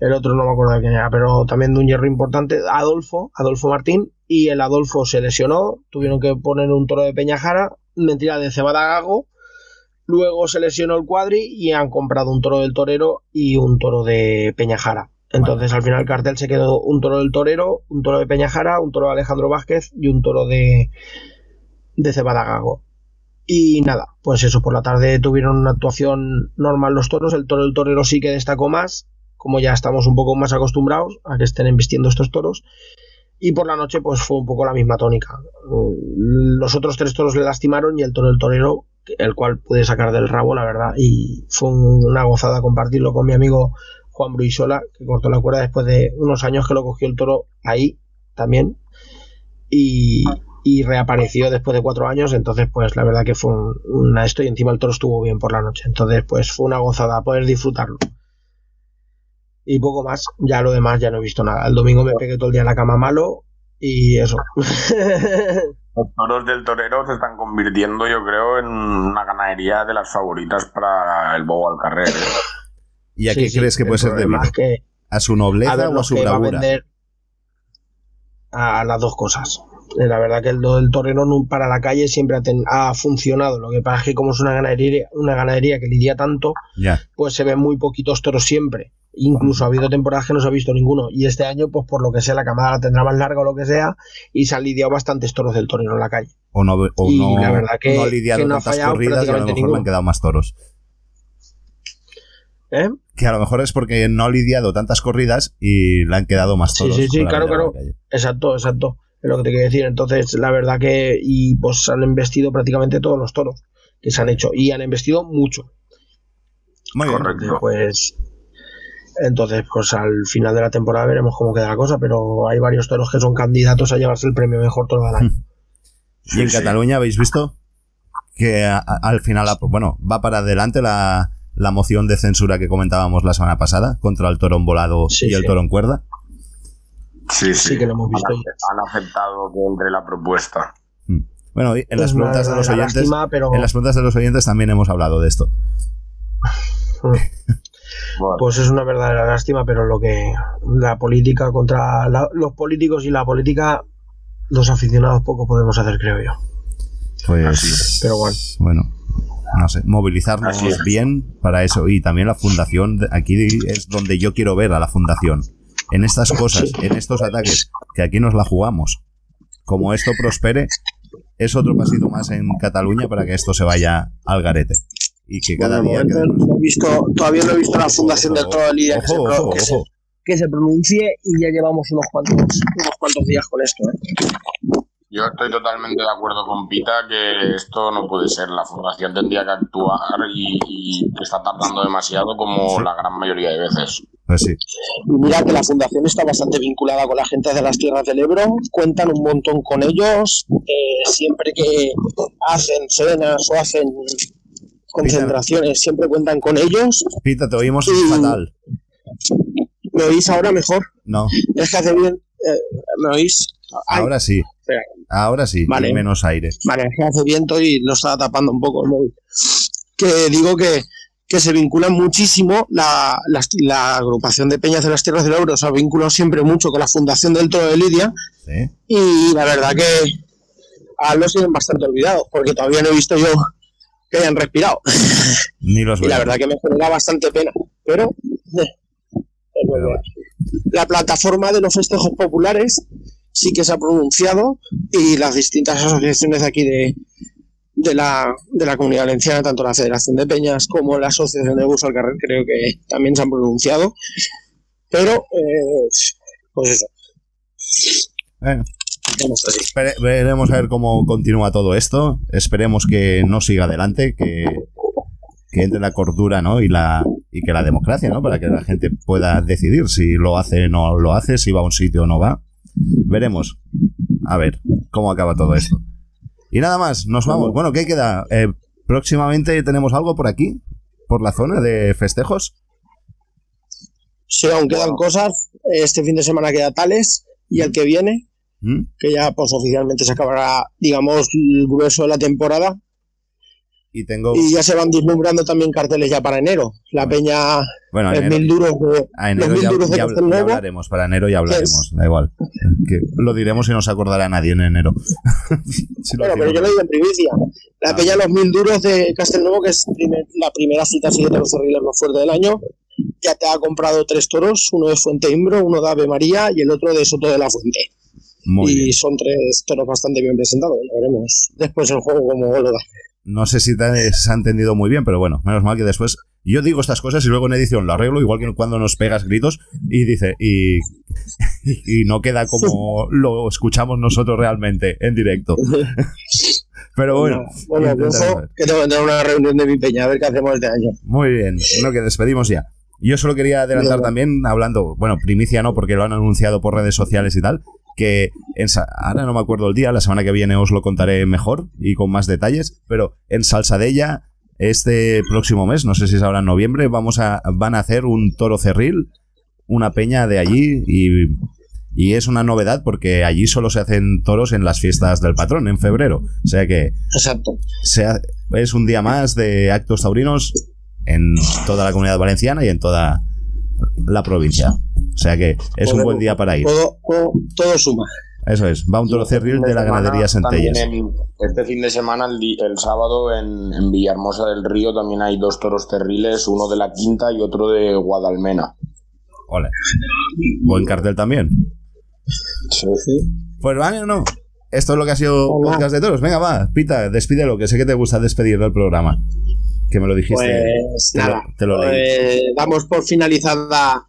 El otro no me acuerdo de quién era, pero también de un hierro importante, Adolfo, Adolfo Martín, y el Adolfo se lesionó, tuvieron que poner un toro de Peñajara, mentira de Cebada Gago, luego se lesionó el Cuadri y han comprado un toro del Torero y un toro de Peñajara. Entonces al final el cartel se quedó un toro del torero, un toro de Peñajara, un toro de Alejandro Vázquez y un toro de, de Cebadagago. Y nada, pues eso, por la tarde tuvieron una actuación normal los toros, el toro del torero sí que destacó más, como ya estamos un poco más acostumbrados a que estén embistiendo estos toros. Y por la noche pues fue un poco la misma tónica. Los otros tres toros le lastimaron y el toro del torero, el cual pude sacar del rabo, la verdad, y fue una gozada compartirlo con mi amigo Juan Bruisola, que cortó la cuerda después de unos años que lo cogió el toro ahí también. Y, reapareció después de cuatro años. Entonces, pues la verdad que fue una esto y encima el toro estuvo bien por la noche. Entonces, pues fue una gozada poder disfrutarlo. Y poco más, ya lo demás ya no he visto nada. El domingo me pegué todo el día en la cama malo y eso. (laughs) Los toros del torero se están convirtiendo, yo creo, en una ganadería de las favoritas para el Bobo al carrer. ¿eh? ¿Y a qué crees que puede ser debido? ¿A su nobleza o a su bravura? A, las dos cosas. Eh, la verdad que el, del torero para la calle siempre ha, funcionado. Lo que pasa es que como es una ganadería, una ganadería que lidia tanto, pues se ven muy poquitos toros siempre. Incluso ha habido temporadas que no se ha visto ninguno. Y este año, pues por lo que sea, la camada la tendrá más larga o lo que sea, y se han lidiado bastantes toros del torero en la calle. O no, o no, la verdad que, ha lidiado tantas corridas y a lo mejor le han quedado más toros. ¿Eh? Que a lo mejor es porque no ha lidiado tantas corridas y le han quedado más toros. Sí, sí, sí, claro, claro. Exacto, exacto. Es lo que te quiero decir. Entonces, la verdad que. Y pues han investido prácticamente todos los toros que se han hecho. Y han investido mucho. Muy Correcto. Pues. Entonces, pues al final de la temporada veremos cómo queda la cosa, pero hay varios toros que son candidatos a llevarse el premio mejor toro del año. ¿Y en Cataluña habéis visto? Que al final, bueno, va para adelante la, la moción de censura que comentábamos la semana pasada contra el toro volado y el toro en cuerda? Sí, sí, que lo hemos visto. Han, aceptado que entre la propuesta. Mm. Bueno, en las preguntas de los oyentes, en las preguntas de los oyentes también hemos hablado de esto. pues es una verdadera lástima, pero lo que la política contra los políticos y la política, los aficionados poco podemos hacer, creo yo. Pues, pero bueno. Bueno, no sé, movilizarnos bien para eso. Y también la fundación, aquí es donde yo quiero ver a la fundación. En estas cosas, en estos ataques, que aquí nos la jugamos. Como esto prospere, es otro pasito más en Cataluña para que esto se vaya al garete. Y que cada día. visto, todavía no he visto la fundación del todo el día que, se, que, se, pronuncie y ya llevamos unos cuantos, unos cuantos días con esto. ¿eh? Yo estoy totalmente de acuerdo con Pita que esto no puede ser. La fundación tendría que actuar y, está tardando demasiado como la gran mayoría de veces. Pues sí. Y mira que la fundación está bastante vinculada con la gente de las tierras del Ebro, cuentan un montón con ellos, eh, siempre que hacen cenas o hacen concentraciones, siempre cuentan con ellos. Pita, te oímos fatal. ¿Me oís ahora mejor? No. Es que hace bien. Eh, ¿Me oís? Ahora sí. Ahora sí, vale. menos aire. Vale, hace viento y lo estaba tapando un poco el móvil. Que digo que, que se vinculan muchísimo, la, la, agrupación de Peñas de las Tierras del Ebro se ha vinculado siempre mucho con la Fundación del Toro de Lidia. Y la verdad que a los tienen bastante olvidados, porque todavía no he visto yo que hayan respirado. (laughs) Ni los y la verdad que me genera bastante pena. Pero, eh, la plataforma de los festejos populares sí que se ha pronunciado y las distintas asociaciones aquí de, de, la, de la comunidad valenciana, tanto la Federación de Peñas como la Asociación de Bus al Carrer, creo que también se han pronunciado. Pero, eh, pues eso. Bueno. veremos a ver cómo continúa todo esto. Esperemos que no siga adelante, que, que entre la cordura ¿no? y, la, y que la democracia, ¿no? para que la gente pueda decidir si lo hace o no lo hace, si va a un sitio o no va. Veremos. A ver cómo acaba todo esto. Y nada más, nos vamos. Bueno, ¿qué queda? Eh, próximamente tenemos algo por aquí, por la zona de festejos. Sí, aún quedan cosas. Este fin de semana queda Tales y el que viene, ¿Mm? que ya pues oficialmente se acabará, digamos, el grueso de la temporada. Y, tengo... y ya se van vislumbrando también carteles ya para enero. La peña bueno, mil duros de, a enero ya, hablaremos, para enero ya hablaremos, da igual. Que lo diremos y no se acordará nadie en enero. (laughs) bueno, pero yo lo digo en primicia. La ah. peña los mil duros de Castelnuovo, que es la primera cita así de los cerriles más fuerte del año, ya te ha comprado tres toros, uno de Fuente Imbro, uno de Ave María y el otro de Soto de la Fuente. y son tres toros bastante bien presentados, ya veremos después el juego como lo da. No sé si se ha entendido muy bien, pero bueno, menos mal que después yo digo estas cosas y luego en edición lo arreglo, igual que cuando nos pegas gritos y dice, y, (laughs) y no queda como (laughs) lo escuchamos nosotros realmente en directo. (laughs) Pero bueno. Bueno, que tengo que tener una reunión de mi peña, a ver qué hacemos este año. Muy bien, lo que despedimos ya. Yo solo quería adelantar también, hablando, bueno, primicia no, porque lo han anunciado por redes sociales y tal, que en, ahora no me acuerdo el día, la semana que viene os lo contaré mejor y con más detalles, pero en Salsadella este próximo mes, no sé si es ahora en noviembre, vamos a, van a hacer un toro cerril, una peña de allí y, y es una novedad porque allí solo se hacen toros en las fiestas del patrón, en febrero. O sea que Exacto. Es un día más de actos taurinos en toda la comunidad valenciana y en toda la provincia. O sea que es un buen día para ir. Todo, suma. Eso es, va un toro cerril de la ganadería Centellas. este fin de semana, el, sábado, en, Villahermosa del Río también hay dos toros cerriles, uno de la Quinta y otro de Guadalmena. Ole. Buen cartel también. Sí. Pues vale o no. Esto es lo que ha sido podcast de toros. Venga, va, Pita, despídelo, que sé que te gusta despedir del programa. Que me lo dijiste. Pues nada, te lo, eh, damos por finalizada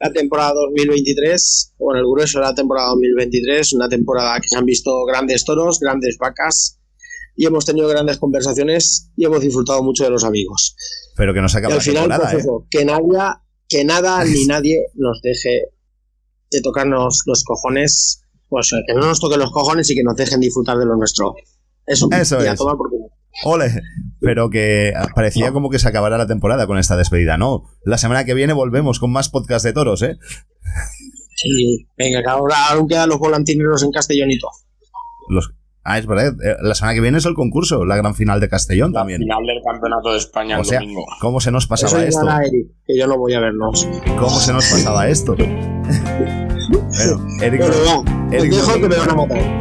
la temporada 2023, o en el grueso de la temporada 2023, una temporada que se han visto grandes toros, grandes vacas, y hemos tenido grandes conversaciones y hemos disfrutado mucho de los amigos. Pero que no se acaba al final, pues ¿eh? que, nadie, que nada (laughs) ni nadie nos deje de tocarnos los cojones, pues que no nos toquen los cojones y que nos dejen disfrutar de lo nuestro. Eso, Eso es. Ole, pero que parecía como que se acabará la temporada con esta despedida. No, la semana que viene volvemos con más podcast de toros, ¿eh? Sí, venga, que ahora aún quedan los volantineros en Castellonito. Los, Ah, es verdad. Eh, la semana que viene es el concurso, la gran final de Castellón la también. Final del campeonato de España O el sea, domingo. ¿cómo se nos pasaba Eso esto? Eric, que yo no voy a verlos. ¿Cómo se nos pasaba esto? (laughs) bueno, Eric, Bueno, nos-.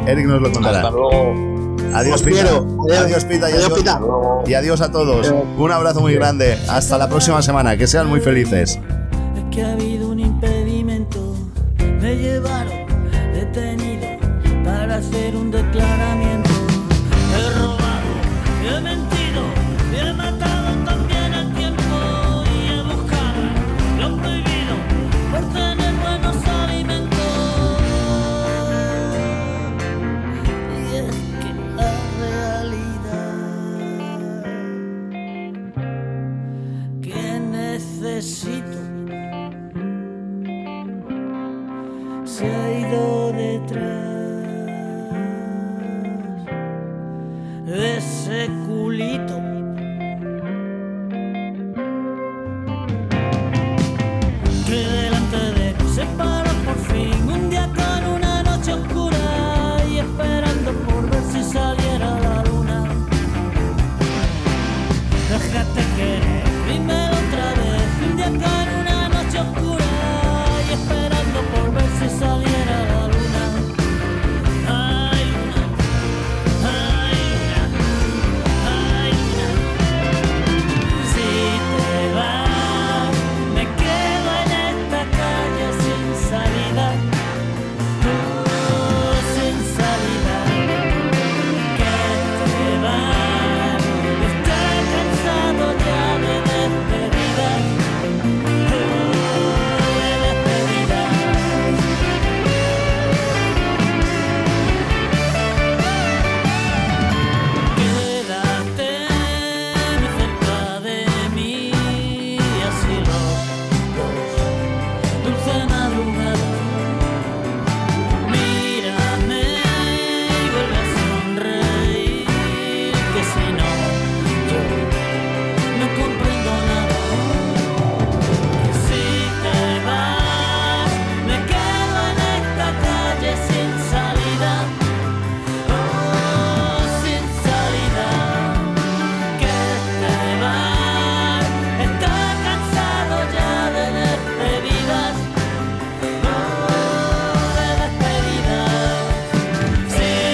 Eric nos lo contará. Hasta luego. Adiós, Os Pita. quiero. Adiós. Pita. Y Adiós, adiós, Pita. y adiós a todos. Un abrazo muy grande. Hasta la próxima semana. Que sean muy felices. Es que ha habido un impedimento. Me llevaron detenido para hacer un